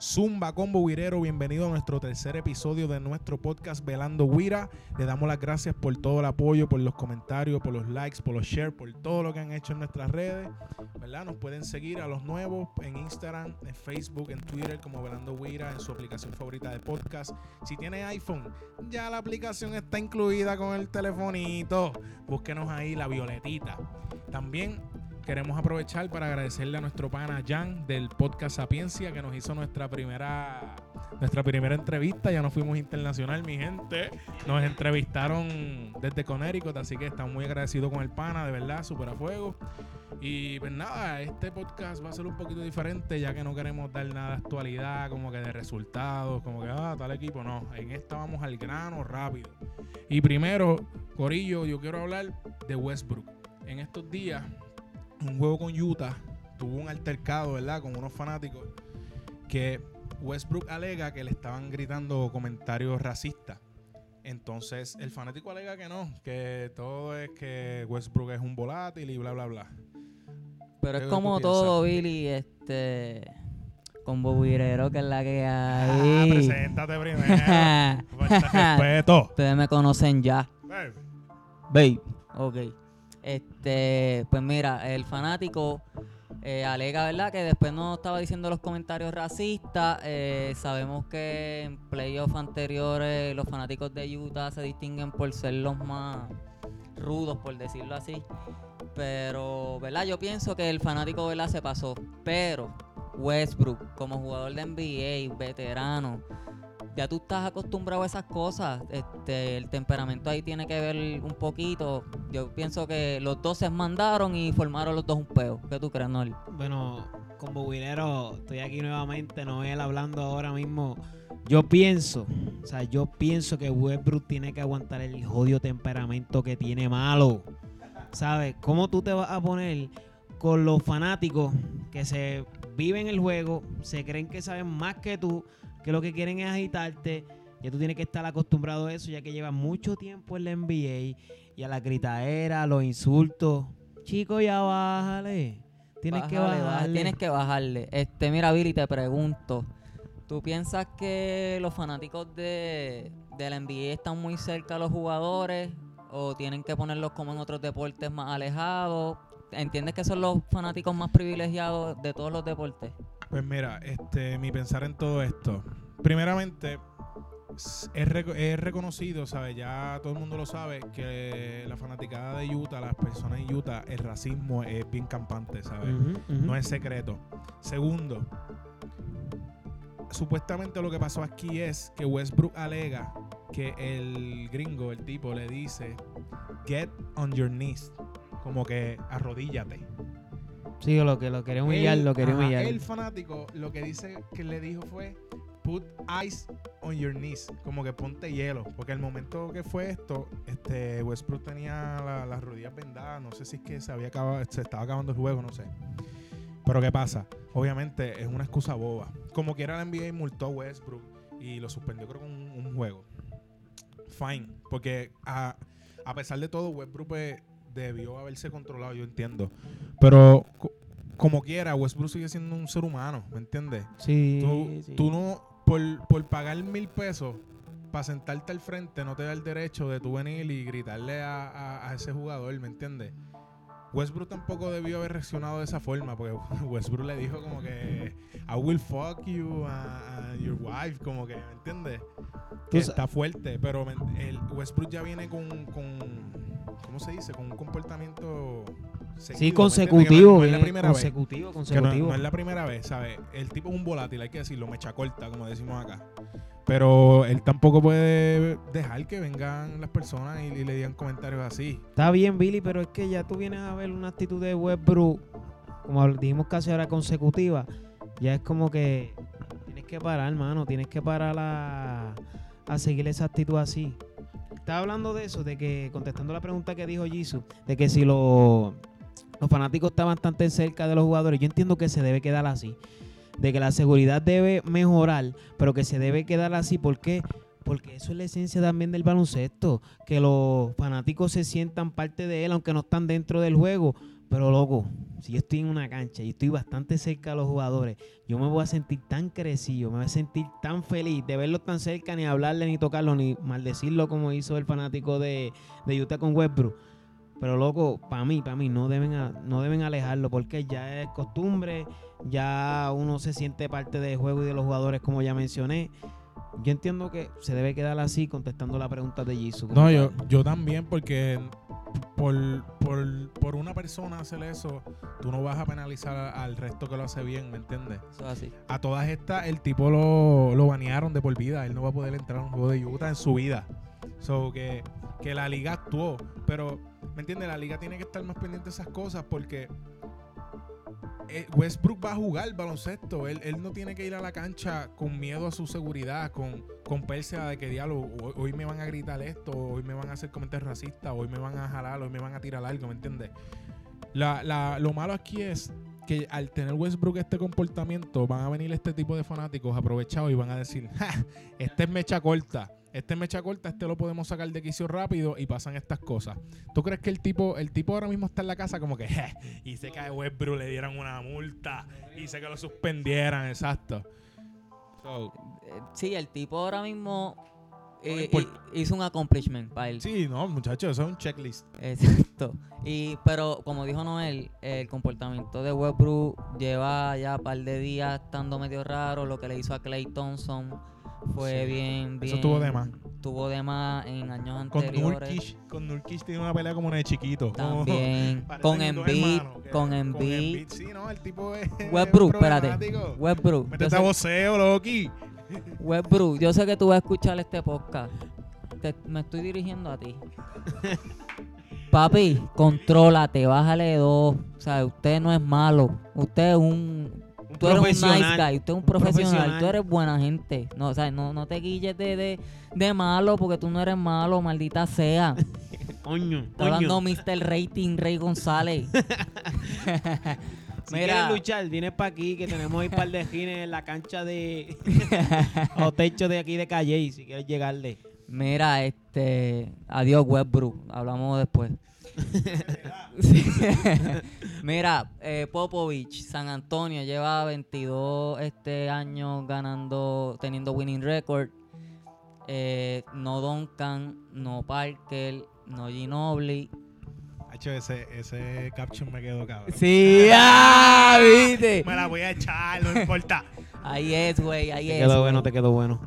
Zumba Combo Guirero, bienvenido a nuestro tercer episodio de nuestro podcast Velando Guira. Le damos las gracias por todo el apoyo, por los comentarios, por los likes, por los shares, por todo lo que han hecho en nuestras redes. ¿Verdad? Nos pueden seguir a los nuevos en Instagram, en Facebook, en Twitter como Velando Guira, en su aplicación favorita de podcast. Si tiene iPhone, ya la aplicación está incluida con el telefonito. Búsquenos ahí la violetita. También queremos aprovechar para agradecerle a nuestro pana Jan del podcast Sapiencia que nos hizo nuestra primera nuestra primera entrevista. Ya nos fuimos internacional, mi gente. Nos entrevistaron desde Connecticut, así que estamos muy agradecidos con el pana, de verdad, súper a fuego. Y pues nada, este podcast va a ser un poquito diferente ya que no queremos dar nada de actualidad, como que de resultados, como que, ah, tal equipo, no. En esta vamos al grano rápido. Y primero, Corillo, yo quiero hablar de Westbrook. En estos días un juego con Utah tuvo un altercado, ¿verdad? Con unos fanáticos que Westbrook alega que le estaban gritando comentarios racistas. Entonces el fanático alega que no, que todo es que Westbrook es un volátil y bla, bla, bla. Pero es como todo, Billy, este... Con Bobirero, que es la que hay. Ah, preséntate primero. respeto. Ustedes me conocen ya. Babe. Babe. Ok. Este, pues mira, el fanático eh, alega, ¿verdad? Que después no estaba diciendo los comentarios racistas. Eh, sabemos que en playoffs anteriores los fanáticos de Utah se distinguen por ser los más rudos, por decirlo así. Pero, ¿verdad? Yo pienso que el fanático, ¿verdad? Se pasó. Pero Westbrook, como jugador de NBA, veterano, ya tú estás acostumbrado a esas cosas. Este, el temperamento ahí tiene que ver un poquito. Yo pienso que los dos se mandaron y formaron los dos un peo. ¿Qué tú crees, Noli? Bueno, con Bobinero, estoy aquí nuevamente, Noel hablando ahora mismo. Yo pienso, o sea, yo pienso que Westbrook tiene que aguantar el jodido temperamento que tiene malo. ¿Sabes? ¿Cómo tú te vas a poner con los fanáticos que se viven el juego, se creen que saben más que tú? Que lo que quieren es agitarte. Ya tú tienes que estar acostumbrado a eso, ya que lleva mucho tiempo en la NBA y a la gritaera, a los insultos. Chico, ya bájale. Tienes que bajarle. Tienes que bajarle. Este, mira, Billy, te pregunto. ¿Tú piensas que los fanáticos de, de la NBA están muy cerca a los jugadores o tienen que ponerlos como en otros deportes más alejados? ¿Entiendes que son los fanáticos más privilegiados de todos los deportes? Pues mira, este, mi pensar en todo esto. Primeramente, es, reconocido, ¿sabes? Ya todo el mundo lo sabe, que la fanaticada de Utah, las personas en Utah, el racismo es bien campante, ¿sabes? No es secreto. Segundo, supuestamente lo que pasó aquí es que Westbrook alega que el gringo, el tipo, le dice, get on your knees, como que arrodíllate. Sí, lo que lo quería humillar, lo quería humillar. El fanático lo que dice que le dijo fue put ice on your knees, como que ponte hielo, porque el momento que fue esto, este Westbrook tenía las rodillas vendadas, no sé si es que se había acabado, se estaba acabando el juego, no sé. Pero qué pasa, obviamente es una excusa boba. Como quiera la NBA multó a Westbrook y lo suspendió creo con un, juego. Fine, porque a, a pesar de todo Westbrook pues, debió haberse controlado, yo entiendo. Pero como quiera, Westbrook sigue siendo un ser humano, ¿me entiendes? Sí tú, tú no, por, por pagar mil pesos para sentarte al frente, no te da el derecho de tú venir y gritarle a, a, ese jugador, ¿me entiendes? Westbrook tampoco debió haber reaccionado de esa forma, porque Westbrook le dijo como que I will fuck you a, your wife, como que, ¿me entiendes? Que está fuerte, pero el Westbrook ya viene con, con ¿cómo se dice? Con un comportamiento sí, consecutivo. No, es la primera consecutivo, vez. Consecutivo, no, es la primera vez, ¿sabes? El tipo es un volátil, hay que decirlo, mecha corta, como decimos acá. Pero él tampoco puede dejar que vengan las personas y, le digan comentarios así. Está bien, Billy, pero es que ya tú vienes a ver una actitud de Westbrook, como dijimos casi ahora consecutiva, ya es como que tienes que parar, hermano, tienes que parar a, a seguir esa actitud así estaba hablando de eso, de que contestando la pregunta que dijo Jisoo, de que si los fanáticos están bastante cerca de los jugadores, yo entiendo que se debe quedar así. De que la seguridad debe mejorar, pero que se debe quedar así. ¿Por qué? Porque eso es la esencia también del baloncesto. Que los fanáticos se sientan parte de él, aunque no están dentro del juego. Pero loco, si yo estoy en una cancha y estoy bastante cerca de los jugadores, yo me voy a sentir tan crecido, me voy a sentir tan feliz de verlos tan cerca, ni hablarle, ni tocarlo, ni maldecirlo como hizo el fanático de, de Utah con Westbrook. Pero loco, para mí, para mí, no deben, no deben alejarlo porque ya es costumbre, ya uno se siente parte del juego y de los jugadores, como ya mencioné. Yo entiendo que se debe quedar así contestando la pregunta de Jisoo. No, yo, yo también, porque por, por, una persona hacer eso, tú no vas a penalizar al resto que lo hace bien, ¿me entiendes? Eso es así. A todas estas, el tipo lo, lo banearon de por vida. Él no va a poder entrar a un juego de Utah en su vida. So que, que la liga actuó. Pero, ¿me entiendes? La liga tiene que estar más pendiente de esas cosas porque Westbrook va a jugar baloncesto. Él, no tiene que ir a la cancha con miedo a su seguridad, con, con de que diablo, hoy, me van a gritar esto, hoy me van a hacer comentarios racistas, hoy me van a jalar, hoy me van a tirar algo, ¿me entiendes? lo malo aquí es que al tener Westbrook este comportamiento, van a venir este tipo de fanáticos aprovechados y van a decir, ja, este es mecha corta este mecha corta, este lo podemos sacar de quicio rápido y pasan estas cosas. ¿Tú crees que el tipo, el tipo ahora mismo está en la casa como que, y se cae Westbrook, le dieran una multa, y sé que lo suspendieran, exacto? Eh, sí, el tipo ahora mismo eh, hizo un accomplishment para él. Sí, no, muchachos, eso es un checklist. Exacto. Y, pero como dijo Noel, el comportamiento de Westbrook lleva ya un par de días estando medio raro, lo que le hizo a Clay Thompson fue bien, bien. Eso tuvo de más. Tuvo de más en años anteriores. con Nurkic tiene una pelea como una de chiquito. También. con Embiid. Con Embiid. Sí, no, el tipo es. Westbrook, espérate. Westbrook. Métete a voceo, Loki. Westbrook, yo sé que tú vas a escuchar este podcast. me estoy dirigiendo a ti. Papi, contrólate, bájale dos. O sea, usted no es malo. Usted es un tú eres un nice guy, usted es un, profesional, tú eres buena gente. No, o sea, no, no te guilles de, de, malo porque tú no eres malo, maldita sea. coño, Está hablando Mr. Rating Rey González. Si Mira. quieres luchar, vienes para aquí que tenemos un par de gines en la cancha de. o techo de aquí de Calle, si quieres llegarle. Mira, este. Adiós, Westbrook. Hablamos después. Mira, eh, Popovich, San Antonio lleva 22 este año ganando, teniendo winning record. Eh, no Duncan, no Parker, no Ginobili. Hacho, ese, ese caption me quedó cabrón. Sí, ah, viste. Me la voy a echar, no importa. Ahí es, güey, ahí te es. Te quedó bueno, te quedó bueno.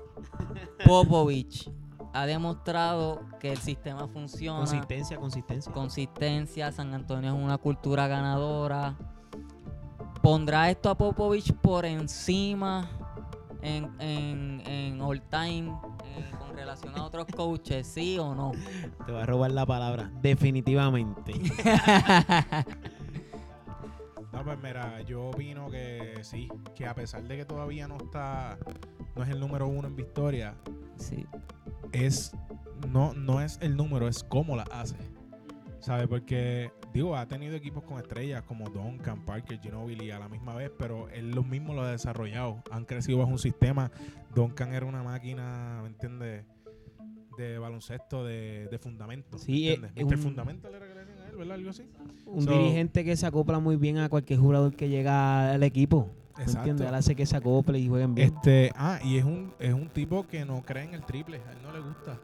Popovich ha demostrado que el sistema funciona. Consistencia, consistencia. Consistencia. San Antonio es una cultura ganadora. ¿Pondrá esto a Popovich por encima en, en, en all time eh, con relación a otros coaches? ¿Sí o no? Te voy a robar la palabra. Definitivamente. No, pues mira, yo opino que sí, que a pesar de que todavía no está, no es el número uno en victoria, sí es no, no es el número, es cómo la hace. ¿Sabes? Porque, digo, ha tenido equipos con estrellas como Duncan, Parker, Ginobili a la misma vez, pero él los mismos lo ha desarrollado. Han crecido bajo un sistema. Duncan era una máquina, ¿me entiendes? De baloncesto, de, de fundamento. Sí, ¿entiendes? Le a él, ¿verdad? Algo así. Un dirigente que se acopla muy bien a cualquier jugador que llega al equipo. Exacto. Él hace que se acople y jueguen bien. Este, ah, y es un, es un tipo que no cree en el triple. A él no le gusta.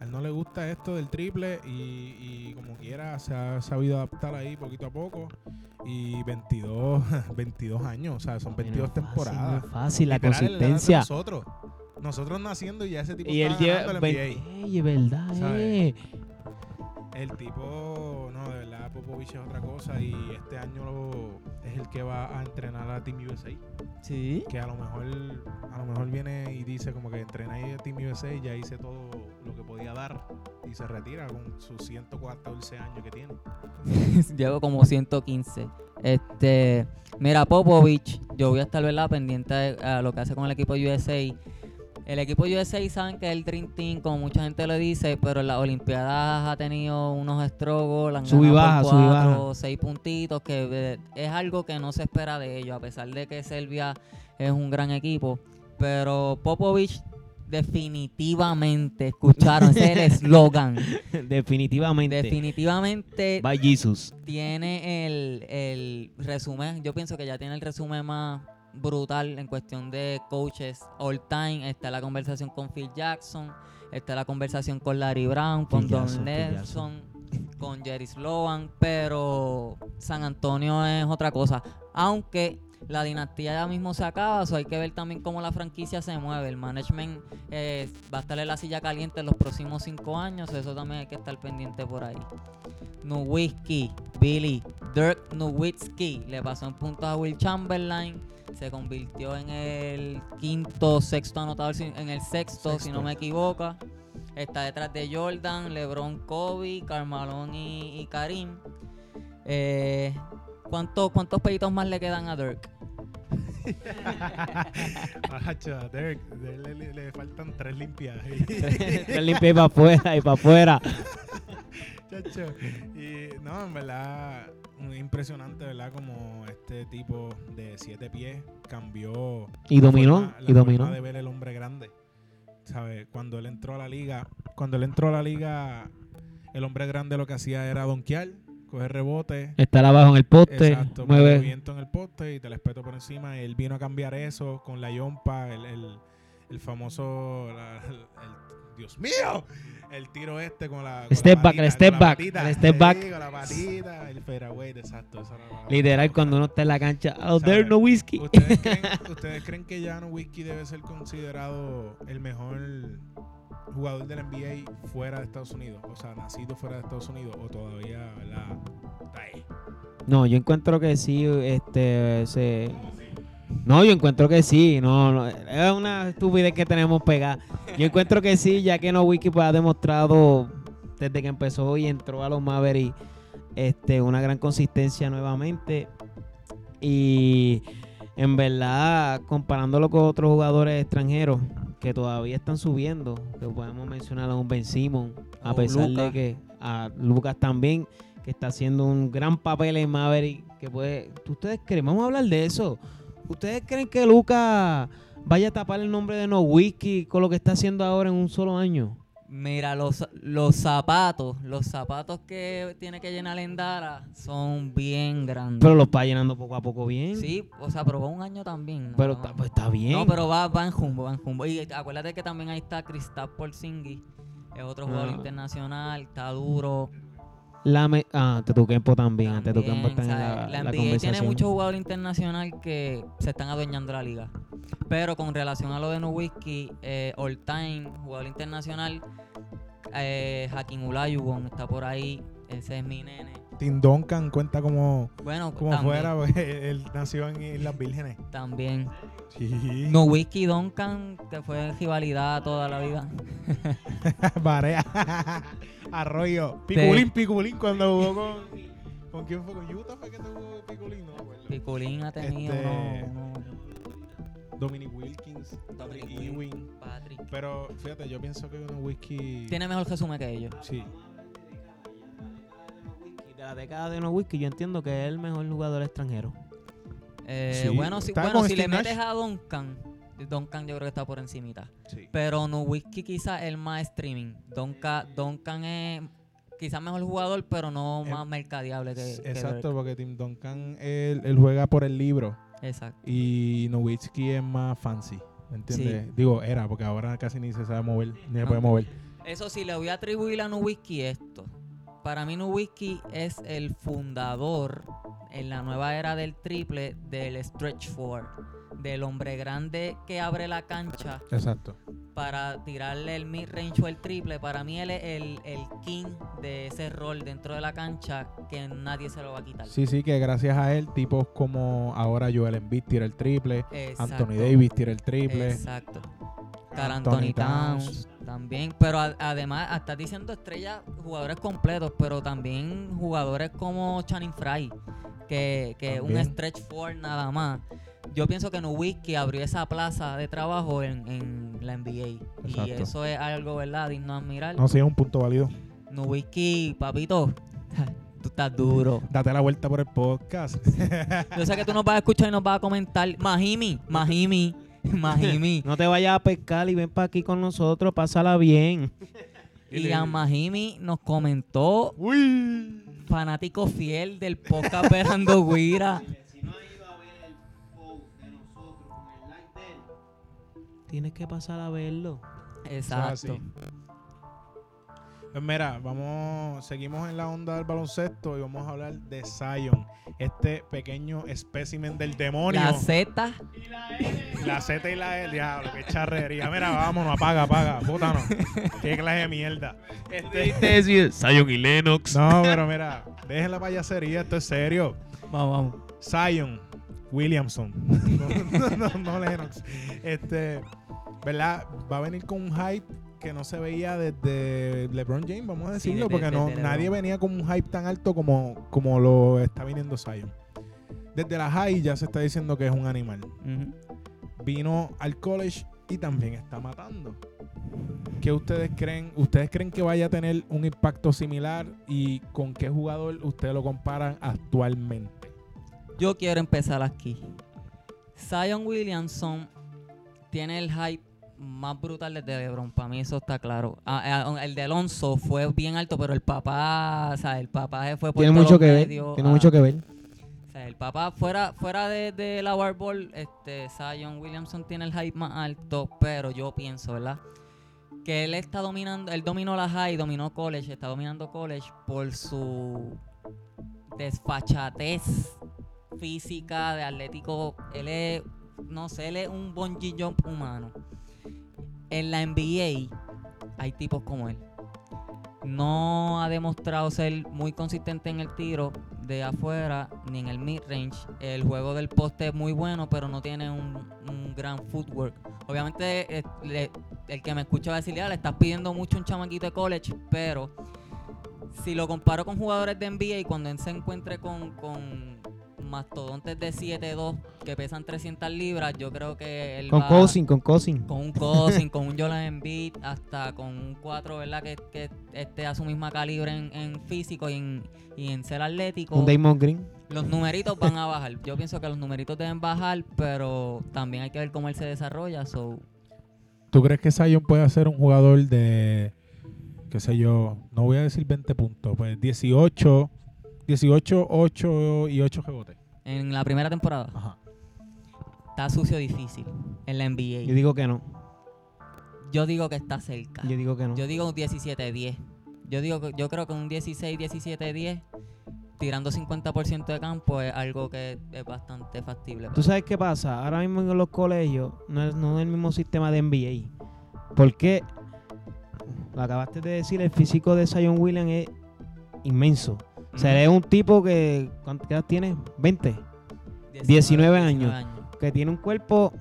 A él no le gusta esto del triple y, como quiera se ha sabido adaptar ahí poquito a poco. Y 22, 22 años, o sea, son 22 temporadas. Fácil, fácil la consistencia. Nosotros, nosotros naciendo y ya ese tipo y él lleva, el verdad, eh. El tipo, no, de verdad, Popovich es otra cosa y este año es el que va a entrenar a Team USA. Sí. Que a lo mejor, a lo mejor viene y dice como que entrené a Team USA y ya hice todo lo que podía dar y se retira con sus 114 años que tiene. Llevo como 115. Este, mira, Popovich, yo voy a estar ¿verdad? pendiente a lo que hace con el equipo USA el equipo USA saben que es el Dream Team, como mucha gente lo dice, pero en las Olimpiadas ha tenido unos estrogos, sub y baja, cuatro, seis puntitos, que eh, es algo que no se espera de ellos, a pesar de que Serbia es un gran equipo. Pero Popovich definitivamente, escucharon, ese es el eslogan. Definitivamente. Definitivamente By Jesus. tiene el, el resumen, yo pienso que ya tiene el resumen más brutal en cuestión de coaches all time. Está la conversación con Phil Jackson, está la conversación con Larry Brown, con Don Nelson, con Jerry Sloan, pero San Antonio es otra cosa. Aunque la dinastía ya mismo se acaba, so hay que ver también cómo la franquicia se mueve. El management eh, va a estar en la silla caliente en los próximos cinco años, eso también hay que estar pendiente por ahí. Nowitzki, Billy, Dirk Nowitzki le pasó en puntos a Will Chamberlain, se convirtió en el quinto, sexto anotador, en el sexto, si no me equivoco. Está detrás de Jordan, LeBron, Kobe, Carmalón y, y Karim. Eh, ¿cuántos, ¿Cuántos peditos más le quedan a Dirk? Acho, a Derek, de- le, le- le faltan tres limpias. Te limpia y para afuera y para afuera. Chacho. Y no, en verdad, muy impresionante, ¿verdad? Como este tipo de siete pies cambió. Y dominó, forma- y dominó. de ver el hombre grande. ¿Sabes? Cuando él entró a la liga, cuando él entró a la liga, el hombre grande lo que hacía era donkear, coger rebote. Estar abajo en el poste, Exacto, mueve. movimiento en el poste y te respeto por encima. Él vino a cambiar eso con la yompa, el, el, el famoso, la- el, el- Dios mío, el tiro este con la con Step la back, el patita, step con la back, patita, el step back. con la patita, el fairway, exacto. eso la- Literal, cuando uno está en la cancha, oh, ¿Sabe? there's no whiskey. ¿Ustedes creen, ¿Ustedes creen que Jano Whisky debe ser considerado el mejor jugador del NBA fuera de Estados Unidos? O sea, nacido fuera de Estados Unidos o todavía, ¿verdad? Está ahí. No, yo encuentro que sí, este, se... No, yo encuentro que sí, no, no, es una estupidez que tenemos pegada. Yo encuentro que sí, ya que no Wiki pues, ha demostrado desde que empezó y entró a los Mavericks este, una gran consistencia nuevamente. Y en verdad, comparándolo con otros jugadores extranjeros que todavía están subiendo, que podemos mencionar a un Ben Simon, a A pesar de que a Lucas también, que está haciendo un gran papel en Maverick, que puede... ¿Ustedes creen? Vamos a hablar de eso. ¿Ustedes creen que Lucas vaya a tapar el nombre de No Whisky con lo que está haciendo ahora en un solo año? Mira, los, los zapatos, los zapatos que tiene que llenar en Dara son bien grandes. Pero lo está llenando poco a poco bien. Sí, o sea, pero va un año también. ¿no? Pero está, pues está bien. No, pero va, va en jumbo, va en jumbo. Y acuérdate que también ahí está Kristaps Porzingis, es otro jugador Ah. internacional, está duro. La me- ah, Tetuquempo también. También, Tetuquempo está ¿sabes? la, la la NBA tiene muchos jugadores internacional que se están adueñando la liga. Pero con relación a lo de Nowitzki, eh, all time, jugador internacional, eh, Hakim Olajuwon está por ahí, ese es mi nene. Tim Duncan cuenta como, Bueno, como también, fuera, porque él nació en Islas Vírgenes. También. Sí. Nowitzki y Duncan, que fue en rivalidad toda la vida. Barea. Arroyo. Piculín, Piculín cuando jugó con. ¿Con quién fue? ¿Con Utah fue que tuvo Piculín? No acuerdo. Piculín ha tenido Este, uno- uno- Dominic Wilkins. Dominic. Ewing. Patrick. Pero fíjate, yo pienso que un whisky. Tiene mejor resumen que ellos. Sí. De la década de No Whisky, yo entiendo que es el mejor jugador extranjero. Eh, Sí, bueno, si, bueno, si le metes a Duncan, Duncan yo creo que está por encimita. Sí. Pero Nowitzki quizás el más streaming. Duncan, Duncan es quizás mejor jugador, pero no más mercadeable que, Exacto, porque Tim Duncan él, él juega por el libro Exacto. y Nowitzki es más fancy. ¿Me entiendes? Digo, era, porque ahora casi ni se sabe mover, ni se puede mover. Eso sí, le voy a atribuir a Nowitzki esto. Para mí Nowitzki es el fundador en la nueva era del triple del stretch four. Del hombre grande que abre la cancha Exacto. para tirarle el mid-range o el triple. Para mí él es el, el king de ese rol dentro de la cancha que nadie se lo va a quitar. Sí, sí, que gracias a él, tipos como ahora Joel Embiid tira el triple, Exacto. Anthony Davis tira el triple. Exacto. Anthony Towns también. Pero a- además, estás diciendo estrellas, jugadores completos, pero también jugadores como Channing Fry, que, que un También. stretch four nada más. Yo pienso que Nowitzki abrió esa plaza de trabajo en, en la NBA. Y eso es algo, ¿verdad? Digno de admirar. No, sí, es un punto válido. Nowitzki, papito, tú estás duro. Date la vuelta por el podcast. Yo sé que tú nos vas a escuchar y nos vas a comentar. Mahimi, Mahimi, Mahimi. No te vayas a pescar y ven para aquí con nosotros, pásala bien. y a Mahimi nos comentó, Uy. fanático fiel del podcast Velando Guira. Tienes que pasar a verlo. Exacto. Pues mira, vamos, seguimos en la onda del baloncesto y vamos a hablar de Zion, este pequeño espécimen del demonio. La Z, La Z y la E, diablo, qué charrería. Mira, vámonos, apaga, apaga, puta no. Qué clase de mierda. Este, Zion y Lennox. no, pero mira, dejen la payasería, esto es serio. vamos, vamos. Zion Williamson. No, no, no, no Lennox. Este, ¿verdad? Va a venir con un hype que no se veía desde LeBron James, vamos a decirlo, porque no, nadie venía con un hype tan alto como, como lo está viniendo Zion. Desde la high ya se está diciendo que es un animal. Vino al college y también está matando. ¿Qué ustedes creen? ¿Ustedes creen que vaya a tener un impacto similar y con qué jugador ustedes lo comparan actualmente? Yo quiero empezar aquí. Zion Williamson tiene el hype más brutal desde LeBron. Para mí eso está claro. Ah, ah, el de Alonso fue bien alto, pero el papá, o sea, el papá se fue por Tiene mucho que ver. Tiene ah, mucho que ver. O sea, el papá fuera, fuera de, de la Ball, este, Zion Williamson tiene el hype más alto, pero yo pienso, ¿verdad? Que él está dominando, él dominó la high, dominó college, está dominando college por su desfachatez física, de atlético. Él es, no sé, él es un bungee jump humano. En la NBA hay tipos como él. No ha demostrado ser muy consistente en el tiro de afuera ni en el mid-range. El juego del poste es muy bueno, pero no tiene un, gran footwork. Obviamente, el que me escucha va a "Ya, le estás pidiendo mucho un chamaquito de college, pero si lo comparo con jugadores de NBA cuando él se encuentre con, con mastodontes de 7'2 que pesan 300 libras, yo creo que él Con va Cousin, con Cousin. con un Cousin, con un Joel Embiid, hasta con un 4, ¿verdad? Que, que esté a su misma calibre en, en físico y en, y en ser atlético. Con Damon Green. Los numeritos van a bajar. Yo pienso que los numeritos deben bajar, pero también hay que ver cómo él se desarrolla. So, ¿Tú crees que Zion puede ser un jugador de, qué sé yo, no voy a decir 20 puntos, pues 18, 18, 8 y 8 rebotes? en la primera temporada Ajá. está sucio difícil en la Yo NBA. digo que no. Yo digo que está cerca. Yo digo que no. Yo digo un 17-10. Yo digo yo creo que un 16-17-10 tirando 50% de campo es algo que es bastante factible. ¿Tú sabes qué pasa? Ahora mismo en los colegios no es, no es el mismo sistema de NBA. Porque, lo acabaste de decir, el físico de Zion Williams es inmenso. O sea, un tipo que, ¿cuántas edad tiene? 20. 19 años. Que tiene un cuerpo,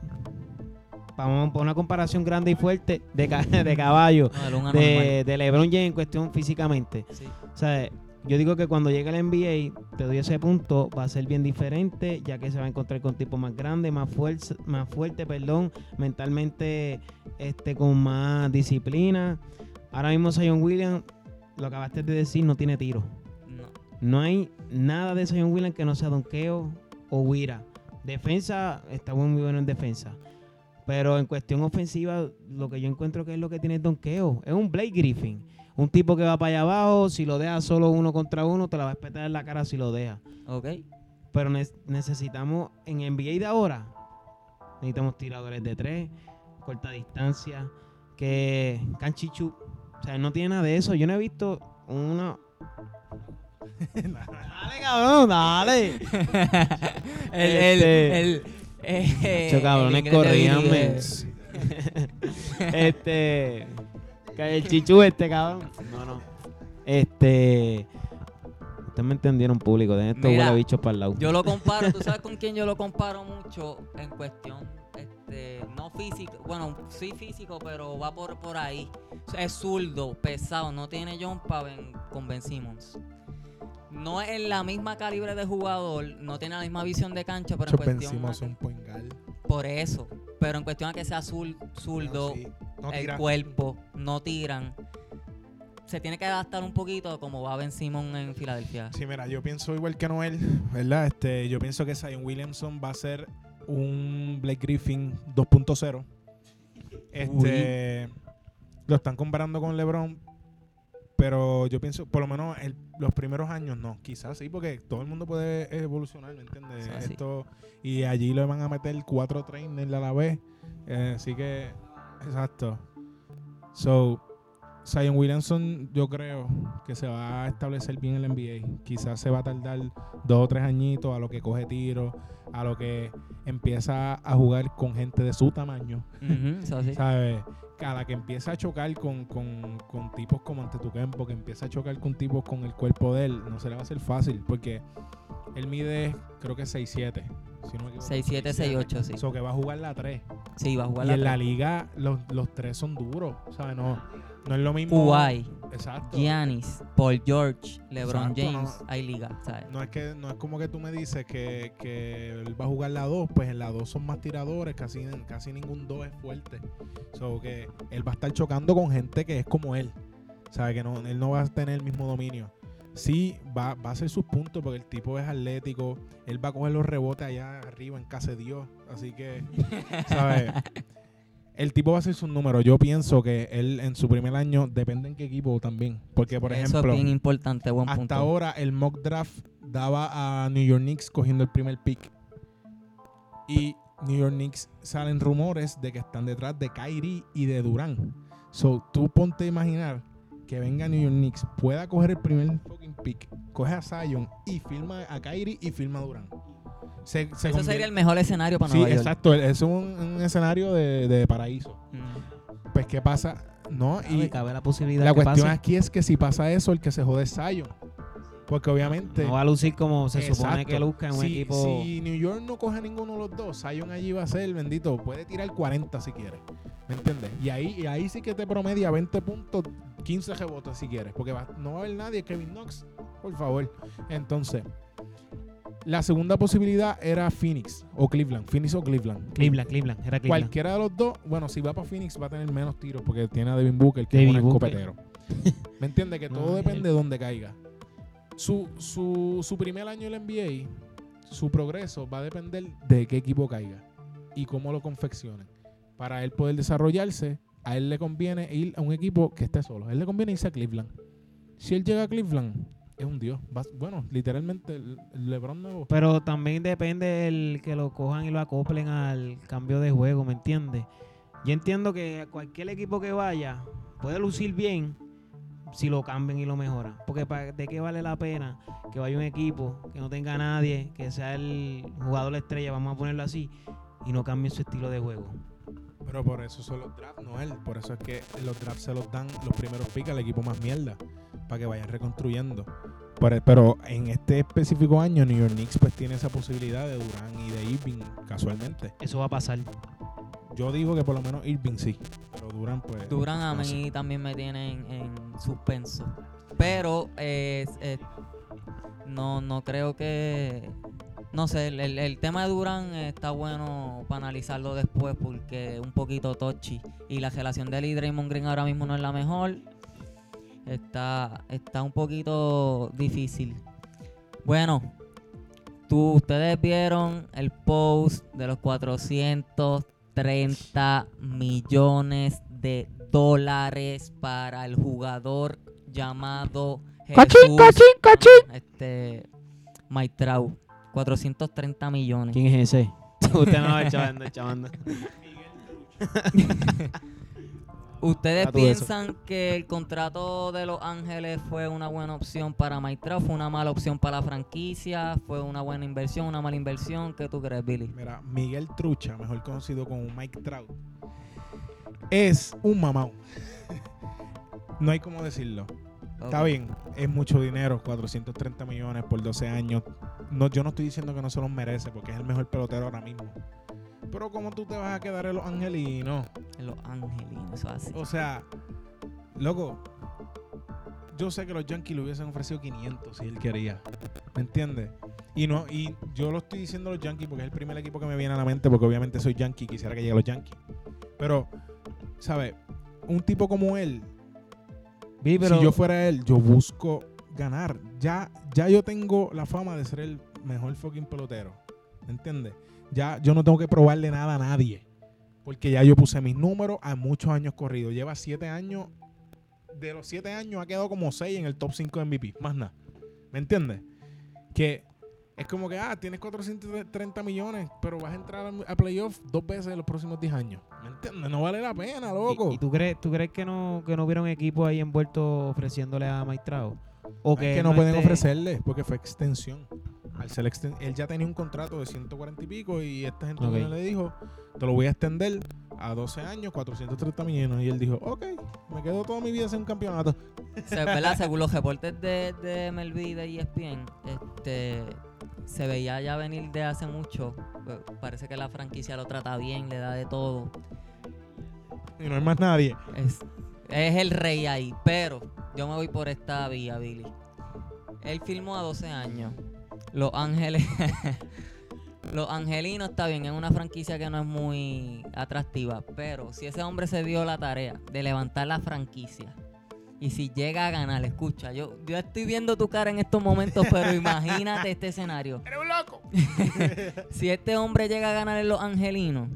vamos a poner una comparación grande y fuerte, de, ca- de caballo. No, el. De, de LeBron James en cuestión físicamente. Sí. O sea, yo digo que cuando llegue al NBA, te doy ese punto, va a ser bien diferente, ya que se va a encontrar con tipos más grandes, más fuerza, más fuerte, perdón, mentalmente este con más disciplina. Ahora mismo Zion Williams, lo acabaste de decir, no tiene tiro. No. Hay nada de Zion Williams que no sea donqueo o Wira. Defensa, está muy bueno en defensa. Pero en cuestión ofensiva, lo que yo encuentro que es lo que tiene es donqueo. Es un Blake Griffin. Un tipo que va para allá abajo, si lo deja solo uno contra uno, te la va a espetar en la cara si lo deja. Ok. Pero ne- necesitamos, en NBA de ahora, necesitamos tiradores de tres, corta distancia, que canchichu. O sea, no tiene nada de eso. Yo no he visto una... dale, cabrón, dale. el, Este- el, el, eh, cabrones, el de corrían, este. El chichu este, cabrón. No, no. Este. Ustedes me entendieron, público. Dejen estos Mira, huele bichos para el lado. Yo lo comparo, ¿tú sabes con quién yo lo comparo mucho en cuestión, este, no físico, bueno, sí físico, pero va por, por ahí. Es zurdo, pesado, no tiene jumpa Ben- con Ben Simmons. No es en la misma calibre de jugador, no tiene la misma visión de cancha, pero en cuestión a- un por eso, pero en cuestión a que sea zur- zurdo, No, sí. No el cuerpo, no tiran. Se tiene que adaptar un poquito como va Ben Simmons en Filadelfia. Sí, mira, yo pienso igual que Noel, ¿verdad? Este, yo pienso que Zion Williamson va a ser un Blake Griffin 2.0. Este, lo están comparando con LeBron, pero yo pienso, por lo menos el- los primeros años no, quizás sí, porque todo el mundo puede evolucionar, ¿me entiendes? Sí. Esto, y allí le van a meter cuatro trainers a la vez, eh, así que, exacto. So, Zion Williamson, yo creo que se va a establecer bien en el NBA. Quizás se va a tardar dos o tres añitos a lo que coge tiro, a lo que empieza a jugar con gente de su tamaño. Sí. ¿Sabes? A la que empieza a chocar con, con, con tipos como Antetokounmpo, que empieza a chocar con tipos con el cuerpo de él, no se le va a hacer fácil, porque él mide, creo que 6'7". Si no me equivoco, 6'7", 6'8", sí. So que va a jugar la 3. Sí, va a jugar Y la en la liga los, los tres son duros, ¿sabes? No, no es lo mismo. Kuwait, Exacto. Giannis, Paul George, LeBron Exacto, James, no. hay liga, ¿sabes? No es que no es como que tú me dices que, que él va a jugar la 2, pues en la 2 son más tiradores, casi, casi ningún 2 es fuerte. So que él va a estar chocando con gente que es como él. Sabe que no, él no va a tener el mismo dominio. Sí, va, va a hacer sus puntos porque el tipo es atlético. Él va a coger los rebotes allá arriba en casa de Dios. Así que, ¿sabes? El tipo va a hacer sus números. Yo pienso que él en su primer año, depende en qué equipo también. Porque, por Eso ejemplo, es bien importante, buen hasta punto. ahora el mock draft daba a New York Knicks cogiendo el primer pick. Y New York Knicks salen rumores de que están detrás de Kyrie y de Durán. So, tú ponte a imaginar que venga New York Knicks, pueda coger el primer fucking pick, coge a Zion y firma a Kyrie y firma a Durán. Se, se Eso sería el mejor escenario para Sí, Nueva York. exacto. Es un, un escenario de, de paraíso. Mm. Pues, ¿qué pasa? No, Y y cabe la posibilidad la que cuestión pase. aquí es que si pasa eso, el que se jode es Zion. Porque obviamente. No va a lucir como se supone que luzca en un si, equipo. Si New York no coge ninguno de los dos, Zion allí va a ser, bendito, puede tirar 40 si quiere. ¿Me entiendes? Y ahí, y ahí sí que te promedia 20 puntos, 15 rebotes si quieres. Porque va- no va a haber nadie, Kevin Knox, por favor. Entonces, la segunda posibilidad era Phoenix o Cleveland. Phoenix o Cleveland. Cleveland, Cleveland, era Cleveland. Cualquiera de los dos, bueno, si va para Phoenix va a tener menos tiros porque tiene a Devin Booker, que es un escopetero. ¿Me entiendes? Que todo No, depende él- de dónde caiga. Su, su, su primer año en la NBA, su progreso va a depender de qué equipo caiga y cómo lo confeccionen. Para él poder desarrollarse, a él le conviene ir a un equipo que esté solo. A él le conviene irse a Cleveland. Si él llega a Cleveland, es un dios. Bueno, literalmente, LeBron nuevo. Pero también depende el que lo cojan y lo acoplen al cambio de juego, ¿me entiendes? Yo entiendo que cualquier equipo que vaya puede lucir bien si lo cambian y lo mejoran. Porque ¿de qué vale la pena que vaya un equipo que no tenga nadie, que sea el jugador estrella, vamos a ponerlo así, y no cambie su estilo de juego? Pero por eso son los drafts, no él. Por eso es que los drafts se los dan los primeros picks al equipo más mierda. Para que vayan reconstruyendo. Por- pero en este específico año, New York Knicks pues tiene esa posibilidad de Durán y de Irving, casualmente. Eso va a pasar. Yo digo que por lo menos Irving sí. Pero Durán pues... Durán a mí sé. también me tiene en, en suspenso. Pero eh, eh, no, no creo que... No sé, el, el- el tema de Durán está bueno para analizarlo después porque es un poquito touchy. Y la relación de él y Draymond Green ahora mismo no es la mejor. Está, está un poquito difícil. Bueno, tú, ustedes vieron el post de los 430 millones de dólares para el jugador llamado Jesús, este Maitrau. 430 millones. ¿Quién es ese? Usted no va chavando, chavando. ¿Ustedes eso. piensan que el contrato de Los Ángeles fue una buena opción para Maitrau? ¿Fue una mala opción para la franquicia? ¿Fue una buena inversión? ¿Una mala inversión? ¿Qué tú crees, Billy? Mira, Miguel Trucha, mejor conocido como Mike Trout, es un mamau. no hay cómo decirlo. Está bien, es mucho dinero, 430 millones por 12 años. No, yo no estoy diciendo que no se los merece, porque es el mejor pelotero ahora mismo. Pero ¿cómo tú te vas a quedar en los angelinos? En Los Angelinos, eso así. O sea, loco, yo sé que los Yankees le hubiesen ofrecido 500 si él quería. ¿Me entiendes? Y no y yo lo estoy diciendo a los Yankees porque es el primer equipo que me viene a la mente porque obviamente soy Yankee y quisiera que llegue a los Yankees. Pero, ¿sabes? Un tipo como él, Vi, pero si yo fuera él, yo busco ganar. Ya, ya yo tengo la fama de ser el mejor fucking pelotero. ¿Me entiendes? ya yo no tengo que probarle nada a nadie. Porque ya yo puse mis números a muchos años corridos. Lleva siete años. De los siete años ha quedado como seis en el top 5 de MVP. Más nada. ¿Me entiendes? Que es como que, ah, tienes 430 millones, pero vas a entrar a playoff dos veces en los próximos 10 años. ¿Me entiendes? No vale la pena, loco. ¿Y, tú crees, tú crees que no, que no hubiera un equipo ahí envuelto ofreciéndole a Maestrao? ¿O que, que no, pueden ofrecerle porque fue extensión. Al ser él ya tenía un contrato de 140 y pico y esta gente le dijo, te lo voy a extender a 12 años, 430 millones. Y él dijo, ok, me quedo toda mi vida en un campeonato. Según los reportes de, de MLB y de ESPN, este, se veía ya venir de hace mucho. Parece que la franquicia lo trata bien, le da de todo. Y no hay más nadie. Es, es el rey ahí, pero yo me voy por esta vía, Billy. Él filmó a 12 años. Los Ángeles. Los Angelinos está bien, es una franquicia que no es muy atractiva, pero si ese hombre se dio la tarea de levantar la franquicia y si llega a ganar, escucha, yo, yo estoy viendo tu cara en estos momentos, pero imagínate este escenario. ¡Eres un loco! si este hombre llega a ganar en Los Angelinos,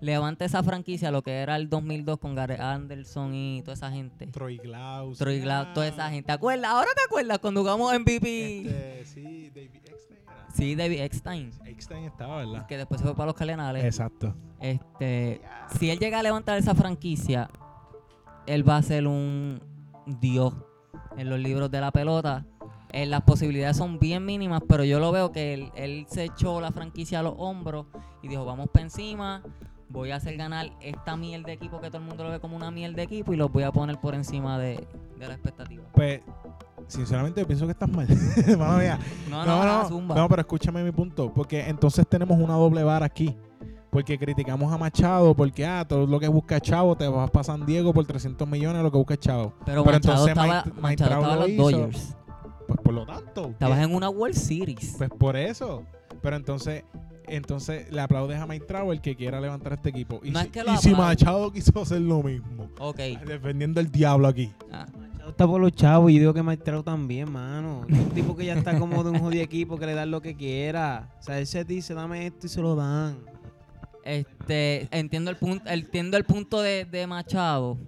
levanta esa franquicia, lo que era el 2002 con Gary Anderson y toda esa gente. Troy Glaus. Troy Glaus, toda esa gente. ¿Te acuerdas? ¿Ahora te acuerdas cuando jugamos MVP? Este, sí, David Eckstein. Sí, David Eckstein. Eckstein estaba, ¿verdad? Que después se fue para los Cardenales. Exacto. Este, si él llega a levantar esa franquicia, él va a ser un dios en los libros de la pelota. Eh, las posibilidades son bien mínimas, pero yo lo veo que él, él se echó la franquicia a los hombros y dijo, vamos para encima, voy a hacer ganar esta miel de equipo que todo el mundo lo ve como una miel de equipo y los voy a poner por encima de, la expectativa. Pues, sinceramente, yo pienso que estás mal. No, no, no, no, pero escúchame mi punto, porque entonces tenemos una doble vara aquí. Porque criticamos a Machado porque, ah, todo lo que busca Chavo te vas para San Diego por 300 millones lo que busca Chavo. Pero, Machado estaba, Machado los Dodgers. Pues por lo tanto. Estabas en una World Series. Pues por eso. Pero entonces entonces le aplaudes a Mike el que quiera levantar este equipo. Y, si, Machado quiso hacer lo mismo. Ok. Defendiendo el diablo aquí. Ah. Machado está por los chavos y digo que Mike también, mano. un tipo que ya está como de un jodido equipo que le dan lo que quiera. O sea, él se dice, dame esto y se lo dan. Este, entiendo el punto, entiendo el punto de, de Machado,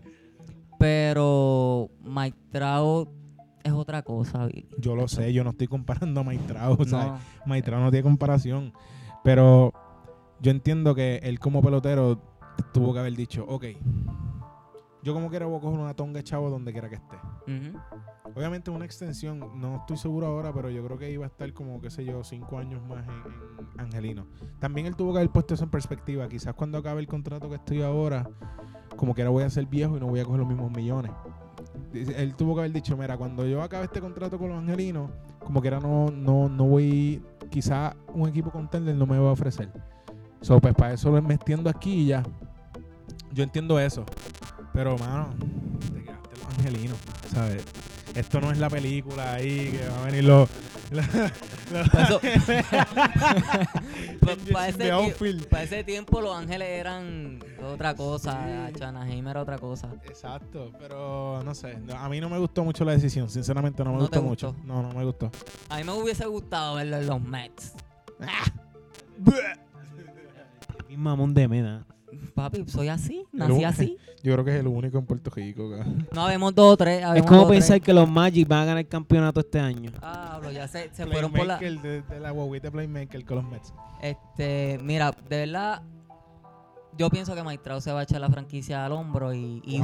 pero Mike es otra cosa. Yo lo sé, yo no estoy comparando a Mike O sea, Mike no tiene comparación. Pero yo entiendo que él como pelotero tuvo que haber dicho, ok, yo como quiera voy a coger una tonga chavo donde quiera que esté. Obviamente una extensión, no estoy seguro ahora, pero yo creo que iba a estar como, qué sé yo, cinco años más en, Angelino. También él tuvo que haber puesto eso en perspectiva. Quizás cuando acabe el contrato que estoy ahora, como quiera voy a ser viejo y no voy a coger los mismos millones. Él tuvo que haber dicho, mira, cuando yo acabe este contrato con los angelinos, como quiera no, no, no voy quizá un equipo contender no me va a ofrecer. So, pues para eso me extiendo aquí y ya. Yo entiendo eso. Pero, mano, te quedaste los angelinos, ¿sabes? Esto no es la película ahí que va a venir los. para, ese tiempo los ángeles eran otra cosa, sí. era otra cosa. Exacto, pero no sé, a mí no me gustó mucho la decisión, sinceramente no me gustó, mucho. No, no me gustó. A mí me hubiese gustado verlo en los Mets. Mi mamón de mena. Papi, soy así, nací así. Yo creo que es el único en Puerto Rico. No, habemos dos o tres. Es como pensar que los Magic van a ganar el campeonato este año. Ah, bro, ya se, se fueron por la... De, de la guaguita Playmaker con los Mets. Este, mira, de verdad, yo pienso que Maestrao se va a echar la franquicia al hombro y, y,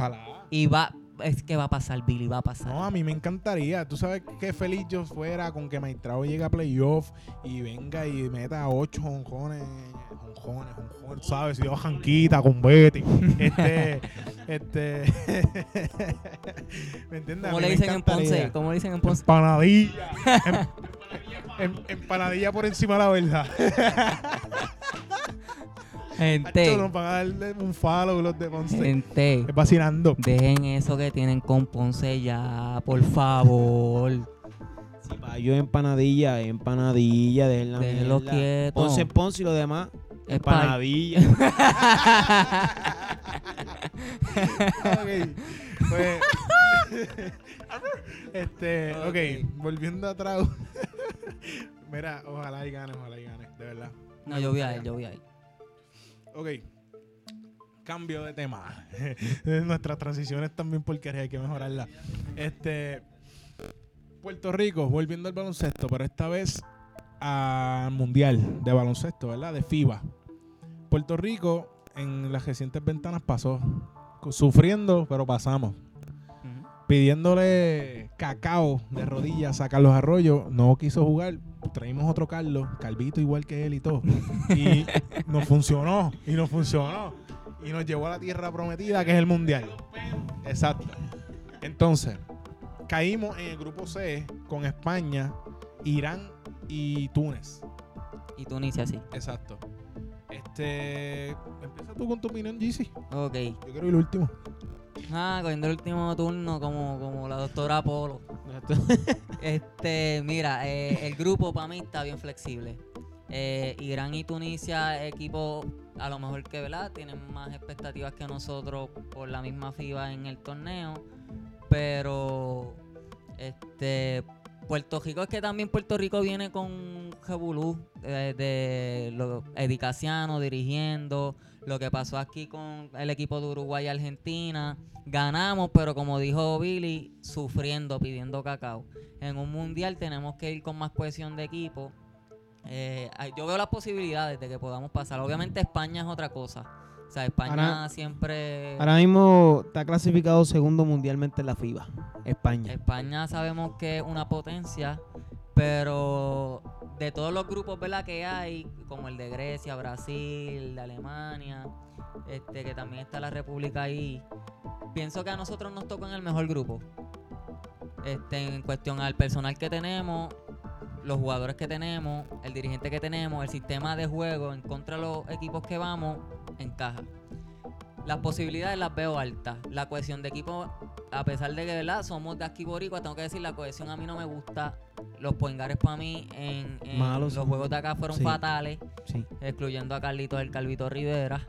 y va, es que va a pasar, Billy, va a pasar. No, a mí me encantaría. Tú sabes qué feliz yo fuera con que Maestrao llegue a playoff y venga y meta ocho jonjones, jonjones, jonjones, ¿sabes? Y yo janquita con Betty. Este, este. ¿Me entiendes? ¿Cómo le dicen en Ponce? ¿Cómo le dicen en Ponce? Empanadilla. Em, empanadilla por encima de la verdad. Gente. a darle un follow los de Ponce. Gente. Es vacilando. Dejen eso que tienen con Ponce ya, por favor. Si va yo empanadilla, empanadilla, déjenla Déjenlo quieto. Ponce, Ponce y lo demás. Empanadilla. ok. Pues, este, ok, volviendo atrás. Mira, ojalá y gane, ojalá y gane, de verdad. No, yo vi a él, yo vi a él. Ok. Cambio de tema. Nuestras transiciones también porque hay que mejorarlas. Este. Puerto Rico, volviendo al baloncesto, pero esta vez al Mundial de Baloncesto, ¿verdad? De FIBA. Puerto Rico en las recientes ventanas pasó sufriendo, pero pasamos. Pidiéndole cacao de rodillas a Carlos Arroyo, no quiso jugar. Traímos otro Carlos, Calvito igual que él y todo. Y nos funcionó, y nos funcionó. Y nos llevó a la tierra prometida, que es el Mundial. Exacto. Entonces, caímos en el grupo C con España, Irán y Túnez. Y Tunisia, sí. Exacto. Este. Empieza tú con tu opinión, GC. Ok. Yo quiero ir el último. Ah, cogiendo el último turno como, como la doctora Polo. Este, mira, eh, el grupo para mí está bien flexible. Eh, Irán y Tunisia, equipos a lo mejor que, ¿verdad? Tienen más expectativas que nosotros por la misma FIBA en el torneo. Pero, este, Puerto Rico es que también Puerto Rico viene con Jebulú eh, de lo, Eddie Casiano dirigiendo. Lo que pasó aquí con el equipo de Uruguay y Argentina. Ganamos, pero como dijo Billy, sufriendo, pidiendo cacao. En un mundial tenemos que ir con más cohesión de equipo. Eh, yo veo las posibilidades de que podamos pasar. Obviamente España es otra cosa. O sea, España Ahora- siempre... Ahora mismo está clasificado segundo mundialmente en la FIBA, España. España sabemos que es una potencia, pero de todos los grupos ¿verdad? que hay, como el de Grecia, Brasil, de Alemania, este, que también está la República ahí, pienso que a nosotros nos toca en el mejor grupo. Este, en cuestión al personal que tenemos, los jugadores que tenemos, el dirigente que tenemos, el sistema de juego en contra de los equipos que vamos, encaja. Las posibilidades las veo altas. La cohesión de equipo, a pesar de que ¿verdad? somos de aquí boricua, tengo que decir, la cohesión a mí no me gusta. Los poingares para mí en, en Malos los juegos de acá fueron Sí. fatales, Sí. excluyendo a Carlito del Calvito Rivera.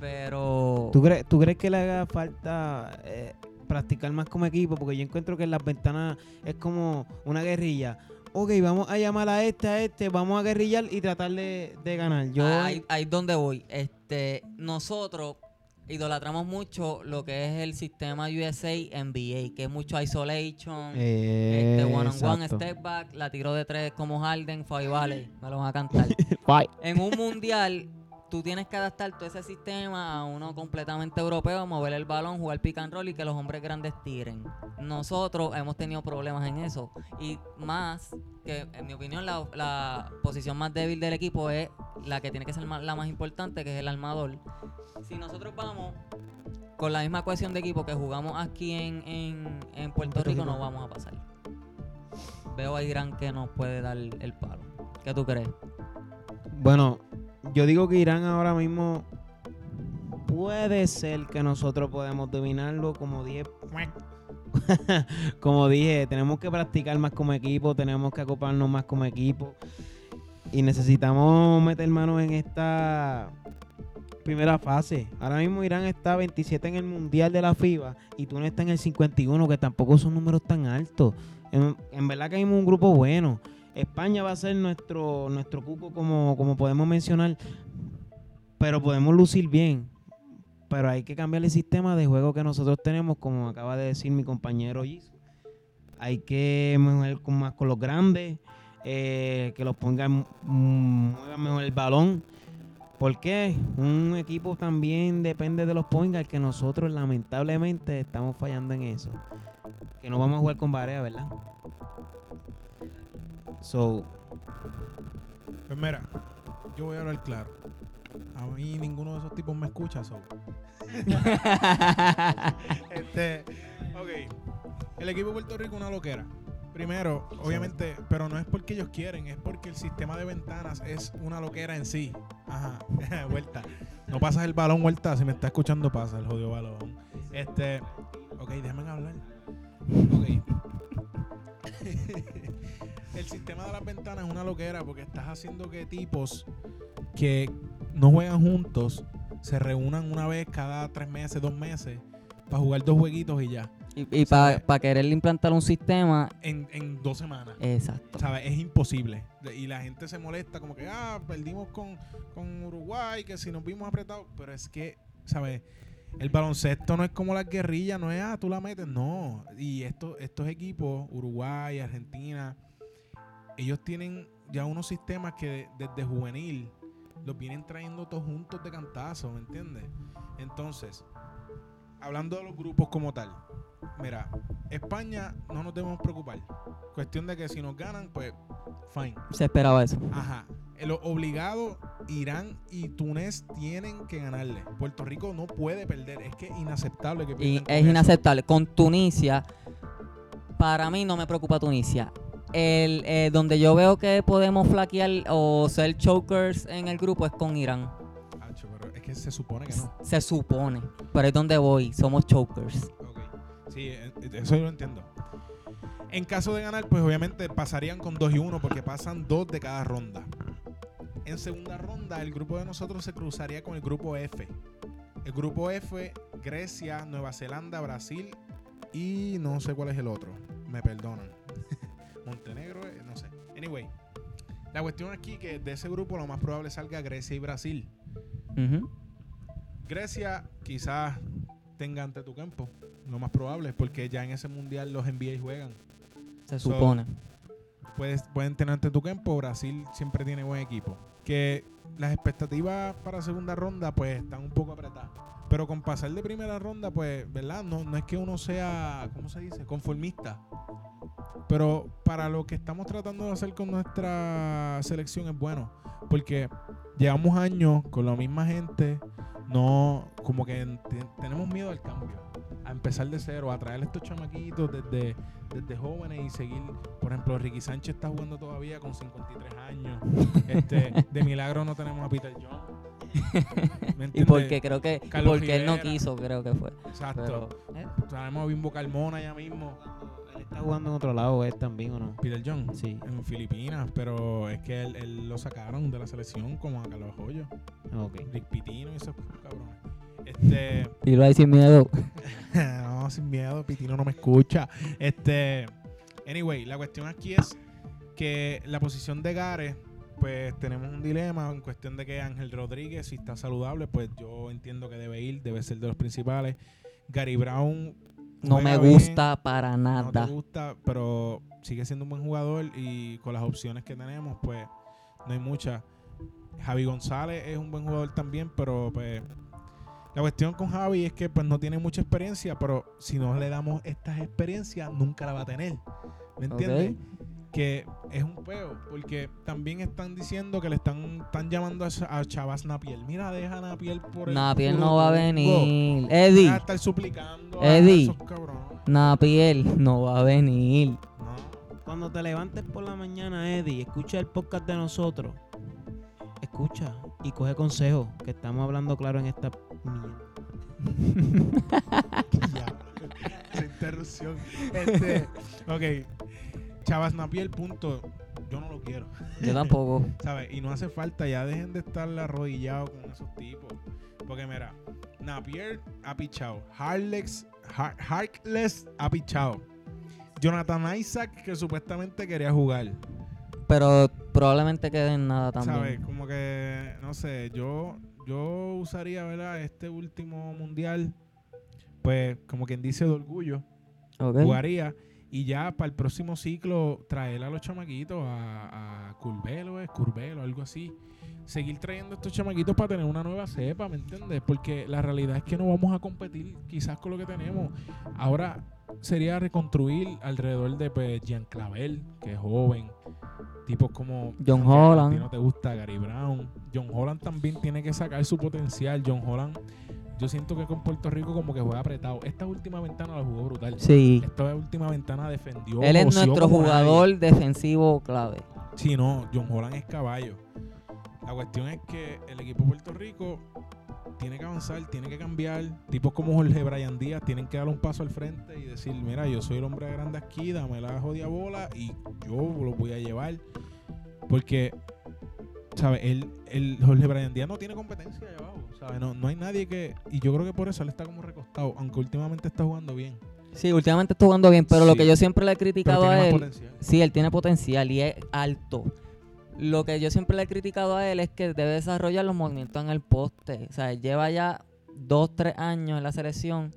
Pero ¿Tú, crees, ¿Tú crees que le haga falta eh, practicar más como equipo? Porque yo encuentro que en las ventanas es como una guerrilla. Ok, vamos a llamar a este, a este, vamos a guerrillar y tratar de, de ganar. Yo, ahí, ahí es donde voy. Este, nosotros idolatramos mucho lo que es el sistema USA NBA, que es mucho isolation, Eh, este one on one, step back, la tiro de tres como Harden, Five Valley, me lo van a cantar. En un mundial, tú tienes que adaptar todo ese sistema a uno completamente europeo, mover el balón, jugar pick and roll y que los hombres grandes tiren. Nosotros hemos tenido problemas en eso. Y más que, en mi opinión, la, la posición más débil del equipo es la que tiene que ser la más importante, que es el armador. Si nosotros vamos con la misma cohesión de equipo que jugamos aquí en, en, en Puerto Puerto Rico, Rico. no vamos a pasar. Veo a Irán que nos puede dar el palo. ¿Qué tú crees? Bueno, yo digo que Irán ahora mismo puede ser que nosotros podemos dominarlo como 10. como dije, tenemos que practicar más como equipo, tenemos que acoplarnos más como equipo. Y necesitamos meter manos en esta primera fase. Ahora mismo Irán está 27 en el Mundial de la FIBA y tú no estás en el 51, que tampoco son números tan altos. En, en verdad que hay un grupo bueno. España va a ser nuestro, nuestro cuco, como, como podemos mencionar, pero podemos lucir bien. Pero hay que cambiar el sistema de juego que nosotros tenemos, como acaba de decir mi compañero Gisu. Hay que mejorar con, más con los grandes, eh, que los pongan, mm, muevan mejor el balón. ¿Por qué? Un equipo también depende de los point guard, que nosotros lamentablemente estamos fallando en eso. Que no vamos a jugar con Barea, ¿verdad? So, Pues mira, yo voy a hablar claro. A mí ninguno de esos tipos me escucha, so. este, ok. El equipo de Puerto Rico es una loquera. Primero, obviamente, pero no es porque ellos quieren, es porque el sistema de ventanas es una loquera en sí. Ajá, vuelta. No pasas el balón, vuelta. Si me está escuchando, pasa el jodido balón. Este, ok, déjame hablar. Ok. el sistema de las ventanas es una loquera porque estás haciendo que tipos que no juegan juntos se reúnan una vez cada tres meses, dos meses para jugar dos jueguitos y ya. Y, para querer implantar un sistema. En, en dos semanas. Exacto. ¿Sabes? Es imposible. Y la gente se molesta como que, ah, perdimos con, con Uruguay, que si nos vimos apretados. Pero es que, ¿sabes? El baloncesto no es como la guerrilla, no es, ah, tú la metes, no. Y estos, estos equipos, Uruguay, Argentina, ellos tienen ya unos sistemas que desde juvenil los vienen trayendo todos juntos de cantazo, ¿me entiendes? Entonces, hablando de los grupos como tal, mira, España no nos debemos preocupar. Cuestión de que si nos ganan, pues, fine. Se esperaba eso. Ajá. Lo obligado, Irán y Túnez tienen que ganarle. Puerto Rico no puede perder. Es que es inaceptable que Y es inaceptable. Con Tunisia, para mí no me preocupa Tunisia. El, eh, donde yo veo que podemos flaquear o ser chokers en el grupo es con Irán se supone que no. Se supone. Pero es donde voy. Somos chokers. Sí, eh, eh, eso yo lo entiendo. En caso de ganar, pues obviamente pasarían con 2 y 1 porque pasan 2 de cada ronda. En segunda ronda, el grupo de nosotros se cruzaría con el grupo F. El grupo F, Grecia, Nueva Zelanda, Brasil y no sé cuál es el otro. Me perdonan. Montenegro, eh, no sé. Anyway, la cuestión aquí que de ese grupo lo más probable salga Grecia y Brasil. Grecia quizás tenga ante tu campo, lo más probable, porque ya en ese mundial los NBA juegan. Se supone. Puedes, pueden tener ante tu campo, Brasil siempre tiene buen equipo. Que las expectativas para segunda ronda pues están un poco apretadas. Pero con pasar de primera ronda, pues, ¿verdad? No, no es que uno sea, ¿cómo se dice? Conformista. Pero para lo que estamos tratando de hacer con nuestra selección es bueno. Porque llevamos años con la misma gente, no, como que tenemos miedo al cambio, a empezar de cero, a traer estos chamaquitos desde, desde jóvenes y seguir. Por ejemplo, Ricky Sánchez está jugando todavía con 53 años. este, de milagro no tenemos a Peter John. y porque creo que porque él no quiso, creo que fue. Exacto. Eh. Sabemos a Bimbo Carmona ya mismo. Él está jugando en otro lado, él también, ¿o no? Peter John. Sí. En Filipinas, pero es que él, lo sacaron de la selección como a Carlos Joyo. Ok. Rick Pitino y esos cabrones. Este. Y lo hay sin miedo. no, sin miedo, Pitino no me escucha. Este. Anyway, la cuestión aquí es que la posición de Gare, pues tenemos un dilema en cuestión de que Ángel Rodríguez, si está saludable, pues yo entiendo que debe ir, debe ser de los principales. Gary Brown no me gusta para nada. No te gusta, pero sigue siendo un buen jugador y con las opciones que tenemos, pues no hay muchas. Javi González es un buen jugador también, pero pues la cuestión con Javi es que pues no tiene mucha experiencia, pero si no le damos estas experiencias, nunca la va a tener. ¿Me entiendes? Que es un peo, porque también están diciendo que le están, están llamando a, Chavas Napiel. Mira, deja Napiel por el. Napiel no va a venir. Eddie. Va a estar suplicando Eddie. a esos cabrones. Napiel no va a venir. Cuando te levantes por la mañana, Eddie, escucha el podcast de nosotros. Escucha y coge consejo, que estamos hablando claro en esta ya. interrupción. Este, ok. Chavas Napier, punto. Yo no lo quiero. Yo tampoco. ¿Sabes? Y no hace falta, ya dejen de estar arrodillados con esos tipos. Porque mira, Napier ha pichado. Harlex, Harkless ha pichado. Jonathan Isaac, que supuestamente quería jugar. Pero probablemente quede en nada también. ¿Sabes? Como que, no sé, yo, yo usaría, ¿verdad? Este último mundial, pues, como quien dice, de orgullo. Jugaría y ya para el próximo ciclo traer a los chamaquitos a, a Curvelo, es Curvelo, algo así. Seguir trayendo a estos chamaquitos para tener una nueva cepa, ¿me entiendes? Porque la realidad es que no vamos a competir quizás con lo que tenemos. Ahora sería reconstruir alrededor de pues, Jean Clavel, que es joven. Tipos como John Holland. A ti no te gusta Gary Brown. John Holland también tiene que sacar su potencial. John Holland yo siento que con Puerto Rico como que juega apretado. Esta última ventana la jugó brutal. Sí. Esta última ventana defendió. Él es nuestro jugador defensivo clave. Sí, no, John Holland es caballo. La cuestión es que el equipo de Puerto Rico tiene que avanzar, tiene que cambiar. Tipos como Jorge Brian Díaz tienen que dar un paso al frente y decir, mira, yo soy el hombre de grande aquí, dame la jodida bola y yo lo voy a llevar. Porque, ¿sabes? El, el Jorge Brian Díaz no tiene competencia allá abajo. No, no hay nadie que. Y yo creo que por eso él está como recostado, aunque últimamente está jugando bien. Sí, últimamente está jugando bien, pero lo que yo siempre le he criticado a él, potencial. sí, él tiene potencial y es alto. Lo que yo siempre le he criticado a él es que debe desarrollar los movimientos en el poste. O sea, él lleva ya dos, tres años en la selección.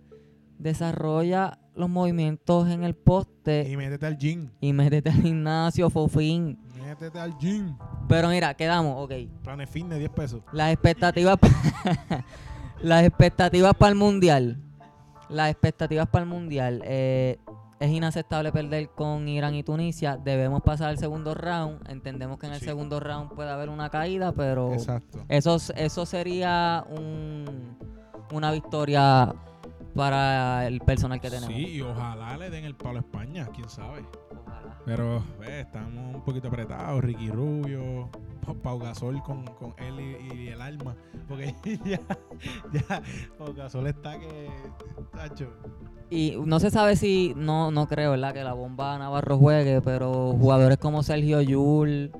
Desarrolla los movimientos en el poste Y métete al gym. y métete al gimnasio, fofín. Métete al gym. Pero mira, quedamos, ok. Planes fitness, 10 pesos. Las expectativas las expectativas para el mundial. Las expectativas para el mundial. eh, es inaceptable perder con Irán y Tunisia. Debemos pasar al segundo round. Entendemos que en el Sí. segundo round puede haber una caída, pero Exacto. eso, eso sería un, una victoria para el personal que tenemos. Sí, y ojalá le den el palo a España, quién sabe. Ojalá. Pero ve, estamos un poquito apretados. Ricky Rubio, Pa- Pau Gasol con, con él y, y el alma. Porque ya, ya, Pau Gasol está que. Tacho. Y no se sabe si, no, no creo, ¿verdad? Que la bomba Navarro juegue, pero jugadores como Sergio Yul.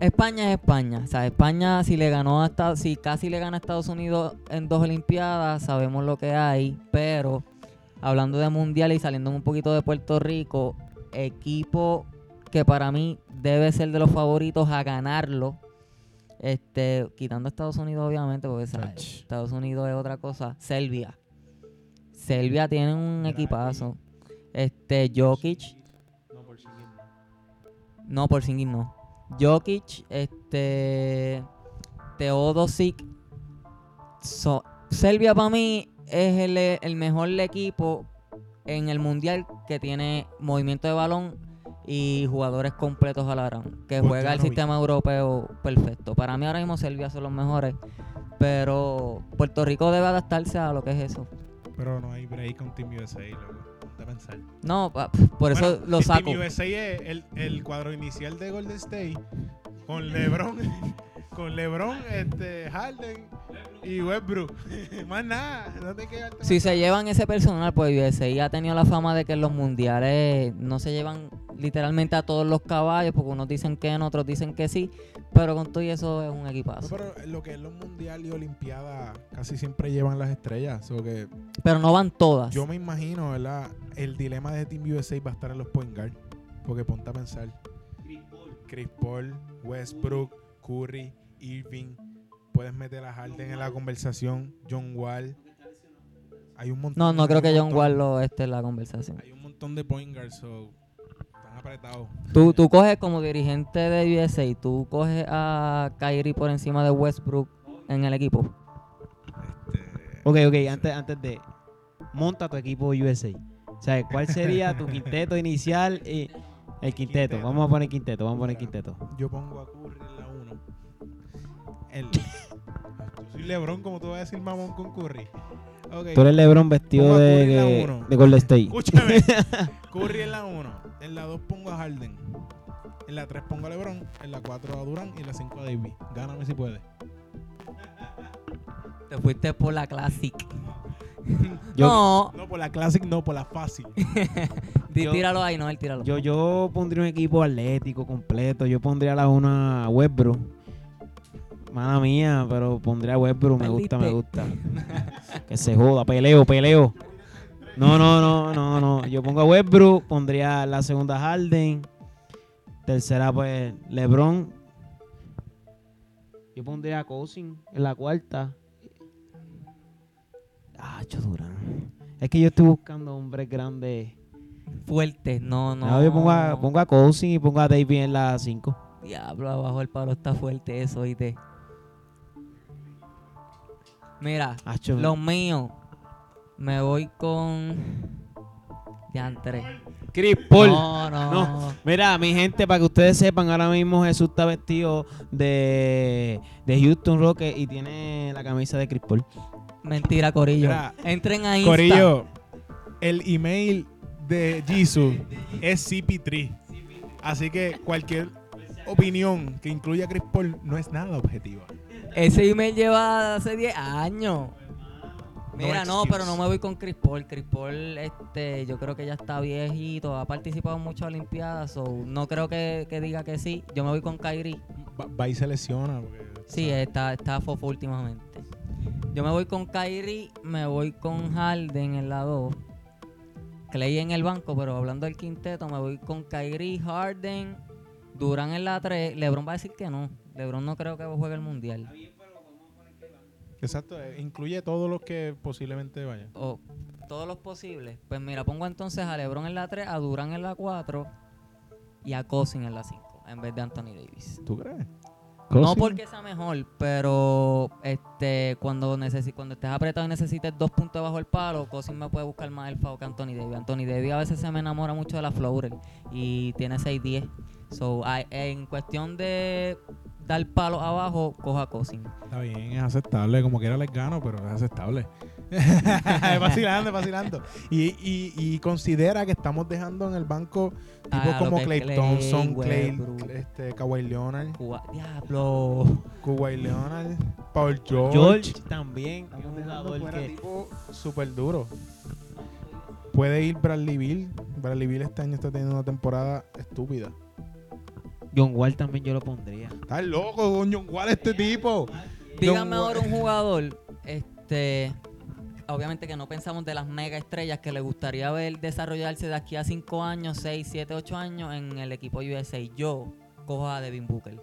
España es España. O sea, España si le ganó hasta, si casi le gana a Estados Unidos en dos Olimpiadas, sabemos lo que hay. Pero hablando de mundial y saliendo un poquito de Puerto Rico, equipo que para mí debe ser de los favoritos a ganarlo. Este, quitando a Estados Unidos, obviamente, porque. Estados Unidos es otra cosa. Serbia. Serbia tiene un equipazo. Este, Jokic. No, por sí mismo. No, por Singing no. Jokic, este. Teodosic. So- Serbia para mí es el, el mejor equipo en el mundial que tiene movimiento de balón y jugadores completos a la gran. Que juega el sistema europeo perfecto. Para mí ahora mismo Serbia son los mejores. Pero Puerto Rico debe adaptarse a lo que es eso. Pero no hay break con Team USA, loco. A pensar. No, por eso Bueno, lo el saco. Team USA es el, el cuadro inicial de Golden State con LeBron, con LeBron, este, Harden y Westbrook. Más nada, no te quedas. Si se llevan ese personal, pues USA ha tenido la fama de que en los mundiales no se llevan literalmente a todos los caballos, porque unos dicen que no, otros dicen que sí, pero con todo y eso es un No, equipazo. pero lo que es los mundiales y olimpiadas casi siempre llevan las estrellas. So que Pero no van todas. yo me imagino, ¿verdad? El dilema de Team USA va a estar en los point guard. Porque ponte a pensar. Chris Paul, Westbrook, Curry, Irving. Puedes meter a Harden en la conversación. John Wall. Hay un montón. no, no creo que John montón- Wall lo esté en la conversación. Hay un montón de point guards, so están apretados. Tú, tú coges como dirigente de USA, tú coges a Kyrie por encima de Westbrook en el equipo. Este, Ok, ok, antes, antes de. Monta tu equipo USA. O sea, ¿cuál sería tu quinteto inicial? y el quinteto. Quinteto. Vamos a poner quinteto, vamos a poner quinteto. Yo pongo a Curry en la 1. El... Yo soy LeBron, como tú vas a decir mamón con Curry. Ok. Tú eres LeBron vestido Pongo de, de, Golden State. Escúchame. Curry en la 1. En la 2 pongo a Harden. En la 3 pongo a LeBron. En la 4 a Durant. Y en la 5 a Davis. Gáname si puedes. Te fuiste por la Classic. Yo- no, No por la Classic, no por la fácil. yo- tíralo ahí, no, él tíralo. Yo, yo pondría un equipo atlético completo. Yo pondría a la una a Westbrook. Mala mía, pero pondría a Westbrook. Me gusta, me gusta. que se joda. Peleo, peleo. No, no, no, no, no. Yo pongo a Westbrook. Pondría la segunda Harden. Tercera, pues, LeBron. Yo pondría a Cousin en la cuarta. Ah, Durán. Es que yo estoy buscando hombres grandes. Fuerte, no, no. No, yo pongo a, pongo a Cousin y pongo a David en la 5. Diablo, abajo el palo está fuerte eso, oíste. Mira, los míos. Me voy con. Diantre. Chris Paul. No, no. No. Mira, mi gente, para que ustedes sepan, ahora mismo Jesús está vestido de, de Houston Rockets y tiene la camisa de Chris Paul. Mentira, Corillo. Mira, Entren a Insta. Corillo, el email de Jisoo es CP3. Así que cualquier opinión que incluya a Chris Paul no es nada objetiva. Ese email lleva hace 10 años. Mira, no, pero no me voy con Chris Paul. Chris Paul, este, yo creo que ya está viejito, ha participado en muchas Olimpiadas, so no creo que, que diga que sí. Yo me voy con Kyrie. Va, va y se lesiona. porque, Sí, está, está fofo últimamente. Yo me voy con Kyrie, me voy con Harden en la 2. Clay en el banco, pero hablando del quinteto, me voy con Kyrie, Harden, Durán en la 3. LeBron va a decir que no. LeBron no creo que juegue el mundial. Exacto, eh, incluye todos los que posiblemente vayan. O todos los posibles. Pues mira, pongo entonces a LeBron en la 3, a Durán en la 4 y a Cousin en la 5, en vez de Anthony Davis. ¿Tú crees? No porque sea mejor, pero este cuando necesi- cuando estés apretado y necesites dos puntos bajo el palo, Cousin me puede buscar más el foul que Anthony Davis. Anthony Davis a veces se me enamora mucho de la Floater y tiene 6-10. So, en cuestión de dar palo abajo, coja Cousin. Está bien, es aceptable. Como quiera les gano, pero es aceptable. es vacilando, es vacilando. Y, y, y considera que estamos dejando en el banco tipo Ah, lo como Clay Clay, Thompson, Clay, este, Kawhi Leonard, Cuba- Diablo. Kawhi Leonard, Paul George. George también. es un jugador que- tipo súper duro. Puede ir Bradley Bill. Bradley Bill este año está teniendo una temporada estúpida. John Wall también yo lo pondría. Estás loco, coño, ¿cuál es este tipo? Dígame ahora un jugador, este, obviamente que no pensamos de las mega estrellas que le gustaría ver desarrollarse de aquí a 5 años, 6, 7, 8 años en el equipo USA. Yo cojo a Devin Booker.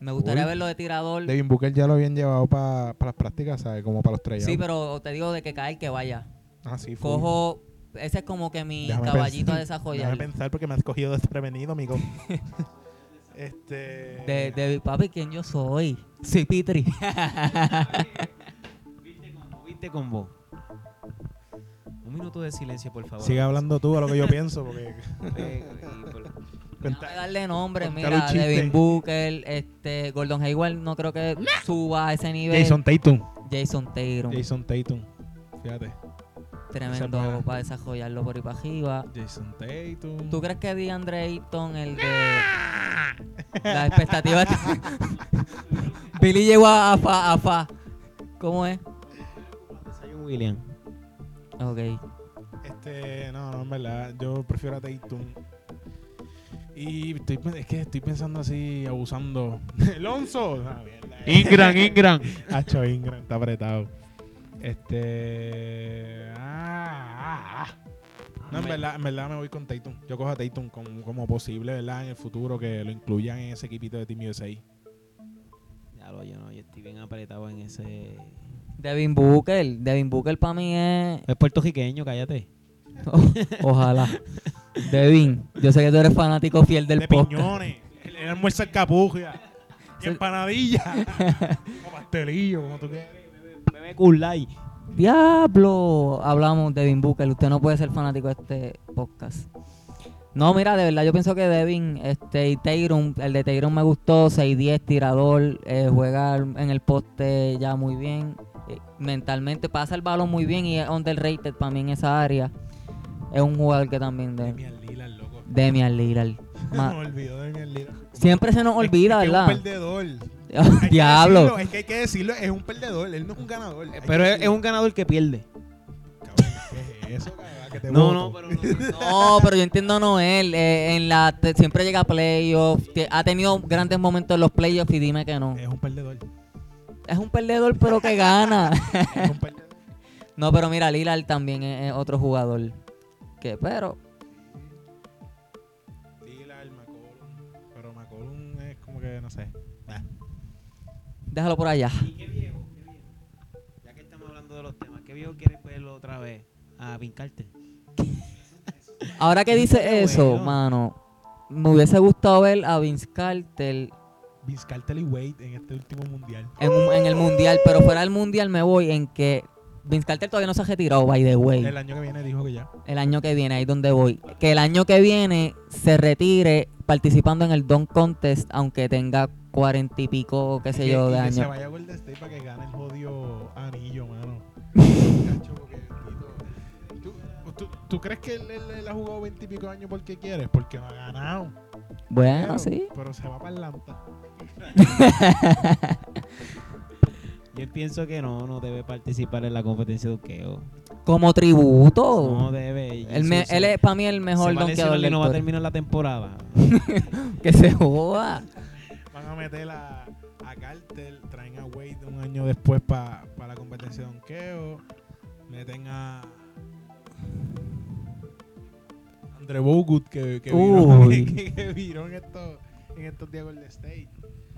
Me gustaría Uy. verlo de tirador. Devin Booker ya lo habían llevado para las prácticas, ¿sabes? Como para los tres. Sí, pero te digo de que cae que vaya. Ah, sí. Cojo, ese es como que mi Déjame caballito a pensar. desarrollar. Déjame pensar porque me has cogido desprevenido, amigo. este. De, de papi, ¿quién yo soy? Soy Pitri. ¿Viste combo? ¿Viste combo? Un minuto de silencio, por favor. Sigue hablando tú a lo que yo pienso, porque. Cuenta- darle nombre, mira. Devin Booker, este, Gordon Hayward, no creo que suba a ese nivel. Jason Tatum. Jason Tatum, Jason Tatum. Fíjate. Tremendo para desarrollarlo por ahí para arriba. Jason Tatum. ¿Tú crees que DeAndre Ayton, el de la expectativa? Billy llegó a fa, a fa. ¿Cómo es? Zion William. Ok. Este, no, no, en verdad, yo prefiero a Tatum. Y estoy, es que estoy pensando así, abusando. ¡Alonso! Ah. Ingram, Ingram. Hacho Ingram, está apretado. Este. Ah. No, en verdad, en verdad me voy con Tatum. Yo cojo a Tatum como, como posible, ¿verdad? En el futuro que lo incluyan en ese equipito de Team USA. Ya lo, yo no, yo estoy bien apretado en ese. Devin Booker, Devin Booker para mí es Es puertorriqueño, cállate. ojalá. Devin, yo sé que tú eres fanático fiel del de podcast. piñones. El, el almuerzo en capuja. Y empanadilla. o pastelillo, como tú quieras. Bebe Kulai. Diablo, hablamos de Devin Booker. Usted no puede ser fanático de este podcast. No, mira, de verdad yo pienso que Devin, este, y Tatum, el de Tatum me gustó, 6-10, tirador, eh, juega en el poste ya muy bien, eh, mentalmente pasa el balón muy bien y es underrated para mí en esa área. Es un jugador que también de Demian Lillard, loco. Demian Lillard. Ma- Me olvidó de Demian Lillard. Siempre se nos olvida, es que ¿verdad? Es un perdedor. Diablo. decirlo, es que hay que decirlo, es un perdedor. Él no es un ganador. Hay que Pero es, es un ganador que pierde. Cabrón, ¿Qué es eso, cabrón? Que te No, voto. no, pero no. No, pero yo entiendo a Noel. eh, en la, te- siempre llega a playoffs. Ha tenido grandes momentos en los playoffs y dime que no. Es un perdedor. Es un perdedor, pero que gana. Es un perdedor. no, pero mira, Lillard también es, es otro jugador. Que, pero, déjalo por allá. ¿Y qué viejo? ¿Qué viejo? Ya que estamos hablando de los temas, ¿qué viejo quieres verlo otra vez? A Vin Carter. Ahora que dice eso, bueno. mano, me hubiese gustado ver a Vince Carter Vince Carter y Wade en este último mundial. en, un- en el mundial, pero fuera del mundial me voy en que Vince Carter todavía no se ha retirado, by the way. El año que viene dijo que ya. el año que viene, ahí donde voy. Que el año que viene se retire participando en el Don Contest, aunque tenga cuarenta y pico, qué sé Y- yo, y de que se años. vaya a Golden State para que gane el jodido anillo, mano. Cacho, porque, bendito. ¿Tú, tú, tú crees que él, él- él ha jugado veintipico años porque quiere? Porque no ha ganado. Bueno, pero, sí. Pero se va para Atlanta. Yo pienso que no, no debe participar en la competencia de doqueo. Como tributo. No debe. Él, me- Se- él es para mí el mejor donkeador no va a terminar la temporada. Que se joda. A meter a, a Carter, traen a Wade un año después para la competencia de donkeo. Meten a. Andre Bogut que, que, viró, que, que viró en estos, en estos días Golden State.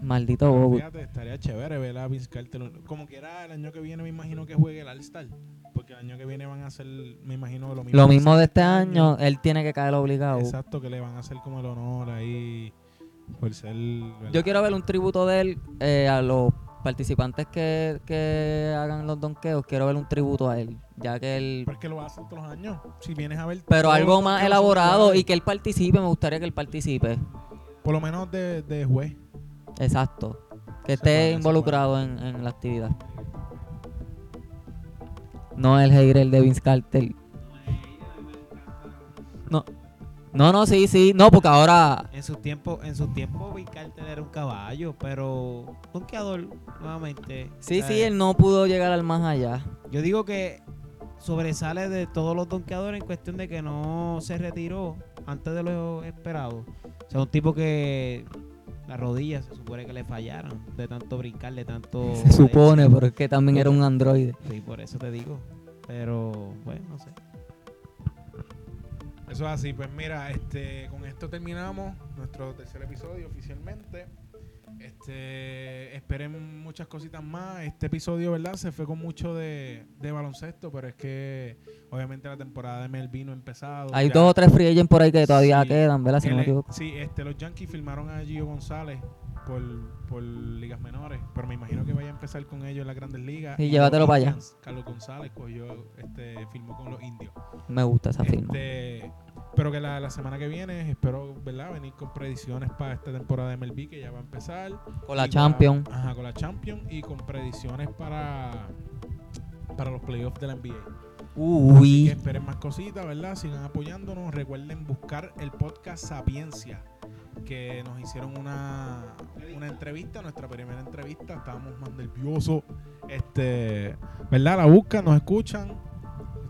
Maldito Pero Bogut. Fíjate, estaría chévere ver a Vince Carter. Como quiera, el año que viene me imagino que juegue el All-Star. Porque el año que viene van a hacer, me imagino, lo mismo. Lo mismo de este año, él tiene que caer obligado. Exacto, que le van a hacer como el honor ahí por ser... ¿verdad? Yo quiero ver un tributo de él eh, a los participantes que, que hagan los donkeos. Quiero ver un tributo a él, ya que él... Pero es que lo hacen todos los años. Si vienes a ver... Pero algo más elaborado y que él participe, me gustaría que él participe. Por lo menos de, de juez. Exacto. Que Se esté puede, involucrado en, en la actividad. No el hater de Vince Carter. No. No, no, sí, sí. No, porque ahora. En su tiempo, en su tiempo Vince Carter era un caballo, pero donkeador nuevamente. Sí, O sea, sí, él no pudo llegar al más allá. Yo digo que sobresale de todos los donkeadores en cuestión de que no se retiró antes de lo esperado. O sea, un tipo que las rodillas se supone que le fallaron de tanto brincar, de tanto... Se supone, pero es que también era un androide. Sí, por eso te digo. Pero, bueno, no sé. Eso es así. Pues mira, este, con esto terminamos nuestro tercer episodio oficialmente. Este, esperen muchas cositas más. Este episodio, ¿verdad? Se fue con mucho de, de baloncesto, pero es que obviamente la temporada de MLB no ha empezado. Hay Ya- dos o tres free agents por ahí que todavía Sí, quedan, ¿verdad? Si no me equivoco. Sí, este, los Yankees firmaron a Gio González por, por ligas menores, pero me imagino que vaya a empezar con ellos en las grandes ligas. Y llévatelo para allá. Carlos González cogió, este, firmó con los indios. Me gusta esa firma. Este, pero que la, la semana que viene espero, ¿verdad? Venir con predicciones para esta temporada de MLB que ya va a empezar. Con la Y Champion. para- ajá, con la Champion y con predicciones para, para los playoffs de la NBA. Así que Uy. esperen más cositas, ¿verdad? Sigan apoyándonos. Recuerden buscar el podcast Sapiencia, que nos hicieron una, una entrevista, nuestra primera entrevista. Estábamos más nerviosos. Este, ¿verdad? La buscan, nos escuchan.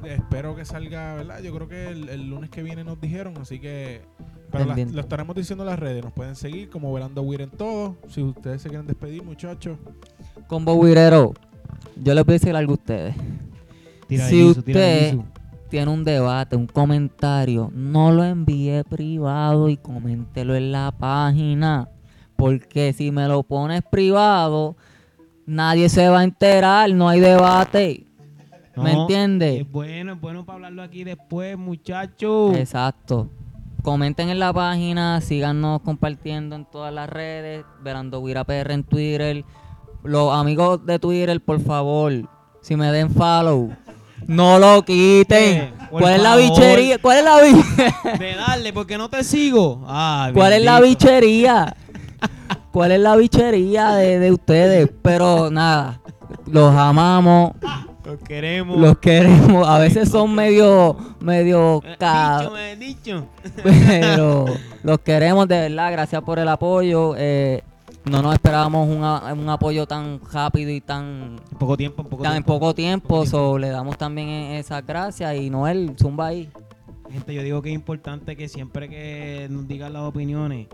Espero que salga, ¿verdad? Yo creo que el, el lunes que viene nos dijeron, así que. Pero lo estaremos diciendo en las redes. Nos pueden seguir como Velando Weir en todo. Si ustedes se quieren despedir, muchachos. Combo Guirero. Yo les voy a decir algo a ustedes. Tira Si usted-. Tiene un debate, un comentario, no lo envíe privado y coméntelo en la página. Porque si me lo pones privado, nadie se va a enterar, no hay debate. ¿Me entiendes? Es bueno, es bueno para hablarlo aquí después, muchachos. Exacto. Comenten en la página, síganos compartiendo en todas las redes, Verando Guira PR en Twitter. Los amigos de Twitter, por favor, si me den follow, no lo quiten. Eh, ¿Cuál es la bichería? ¿Cuál es la bichería? De darle, porque no te sigo. Ah, ¿Cuál es la bichería? ¿Cuál es la bichería de, de ustedes? Pero nada, los amamos, Los queremos. los queremos. A veces son medio, medio Eh, Dicho, me he dicho. pero los queremos de verdad. Gracias por el apoyo. Eh, no nos esperábamos un, a- un apoyo tan rápido y tan, En poco tiempo, en poco tan en tiempo. poco tiempo. Poco so, le damos también e- esas gracias. Y Noel, zumba ahí. Gente, yo digo que es importante que siempre que nos digan las opiniones,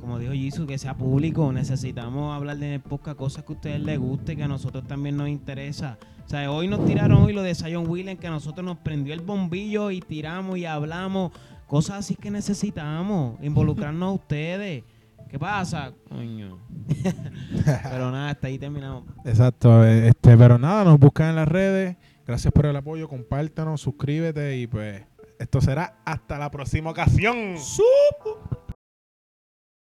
como dijo Jisoo, que sea público. Necesitamos hablar de podcast, cosas que a ustedes les guste, que a nosotros también nos interesa. O sea, hoy nos tiraron hoy lo de Zion Williams, que a nosotros nos prendió el bombillo y tiramos y hablamos. Cosas así que necesitamos. Involucrarnos a ustedes. ¿Qué pasa? Coño. Pero nada, hasta ahí terminamos. Exacto, este, pero nada, nos buscan en las redes. Gracias por el apoyo, compártanos, suscríbete y pues esto será hasta la próxima ocasión.